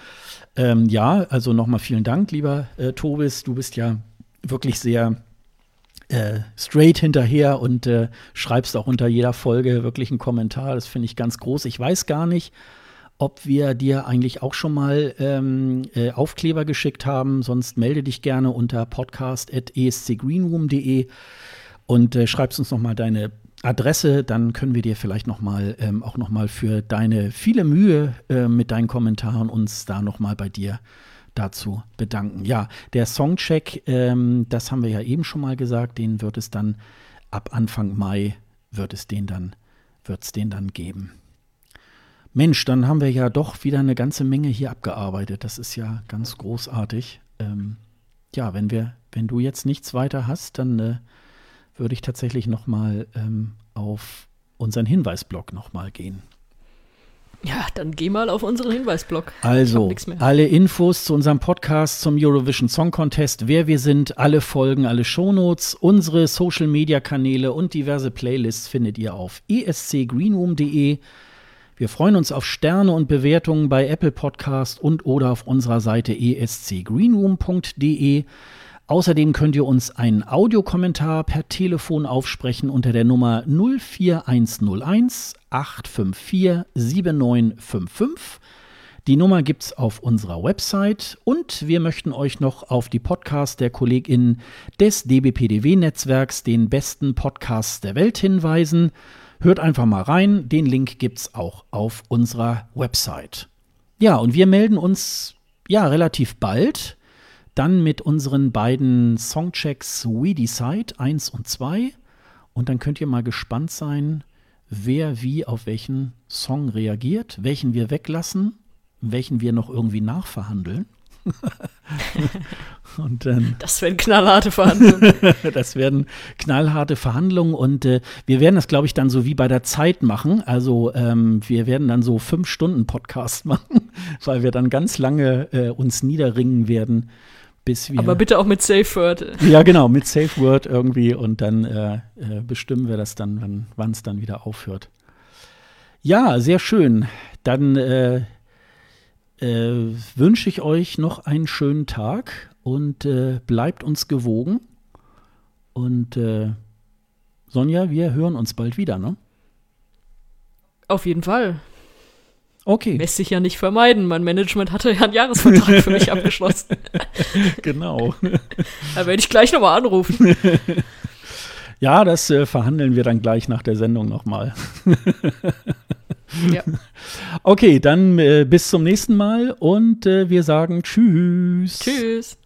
Ähm, ja, also nochmal vielen Dank, lieber äh, Tobis. Du bist ja wirklich sehr äh, straight hinterher und äh, schreibst auch unter jeder Folge wirklich einen Kommentar. Das finde ich ganz groß. Ich weiß gar nicht, ob wir dir eigentlich auch schon mal ähm, äh, Aufkleber geschickt haben. Sonst melde dich gerne unter podcast.escgreenroom.de und äh, schreibst uns noch mal deine Adresse, dann können wir dir vielleicht noch mal ähm, auch noch mal für deine viele Mühe äh, mit deinen Kommentaren uns da noch mal bei dir dazu bedanken. Ja, der Songcheck, ähm, das haben wir ja eben schon mal gesagt, den wird es dann ab Anfang Mai wird es den dann wird es den dann geben. Mensch, dann haben wir ja doch wieder eine ganze Menge hier abgearbeitet. Das ist ja ganz großartig. Ähm, ja, wenn wir, wenn du jetzt nichts weiter hast, dann äh, würde ich tatsächlich noch mal ähm, auf unseren Hinweisblock noch mal gehen. Ja, dann geh mal auf unseren Hinweisblock. Also, alle Infos zu unserem Podcast zum Eurovision Song Contest, wer wir sind, alle Folgen, alle Shownotes, unsere Social Media Kanäle und diverse Playlists findet ihr auf escgreenroom.de. Wir freuen uns auf Sterne und Bewertungen bei Apple Podcast und oder auf unserer Seite escgreenroom.de. Außerdem könnt ihr uns einen Audiokommentar per Telefon aufsprechen unter der Nummer 04101 854 7955. Die Nummer gibt es auf unserer Website und wir möchten euch noch auf die Podcasts der KollegInnen des DBPDW-Netzwerks, den besten Podcasts der Welt, hinweisen. Hört einfach mal rein. Den Link gibt es auch auf unserer Website. Ja, und wir melden uns ja relativ bald dann mit unseren beiden Songchecks We Decide 1 und 2. Und dann könnt ihr mal gespannt sein, wer wie auf welchen Song reagiert, welchen wir weglassen, welchen wir noch irgendwie nachverhandeln. und dann, das werden knallharte Verhandlungen. das werden knallharte Verhandlungen und äh, wir werden das, glaube ich, dann so wie bei der Zeit machen. Also ähm, wir werden dann so fünf Stunden Podcast machen, weil wir dann ganz lange äh, uns niederringen werden. Bis wir, Aber bitte auch mit Safe Word. Ja, genau, mit Safe Word irgendwie und dann äh, äh bestimmen wir das dann, wann es dann wieder aufhört. Ja, sehr schön. Dann äh, äh, wünsche ich euch noch einen schönen Tag und äh, bleibt uns gewogen. Und äh, Sonja, wir hören uns bald wieder, ne? Auf jeden Fall. Okay. Lässt sich ja nicht vermeiden. Mein Management hatte ja einen Jahresvertrag für mich abgeschlossen. genau. da werde ich gleich nochmal anrufen. Ja, das äh, verhandeln wir dann gleich nach der Sendung nochmal. Ja. Okay, dann äh, bis zum nächsten Mal und äh, wir sagen Tschüss. Tschüss.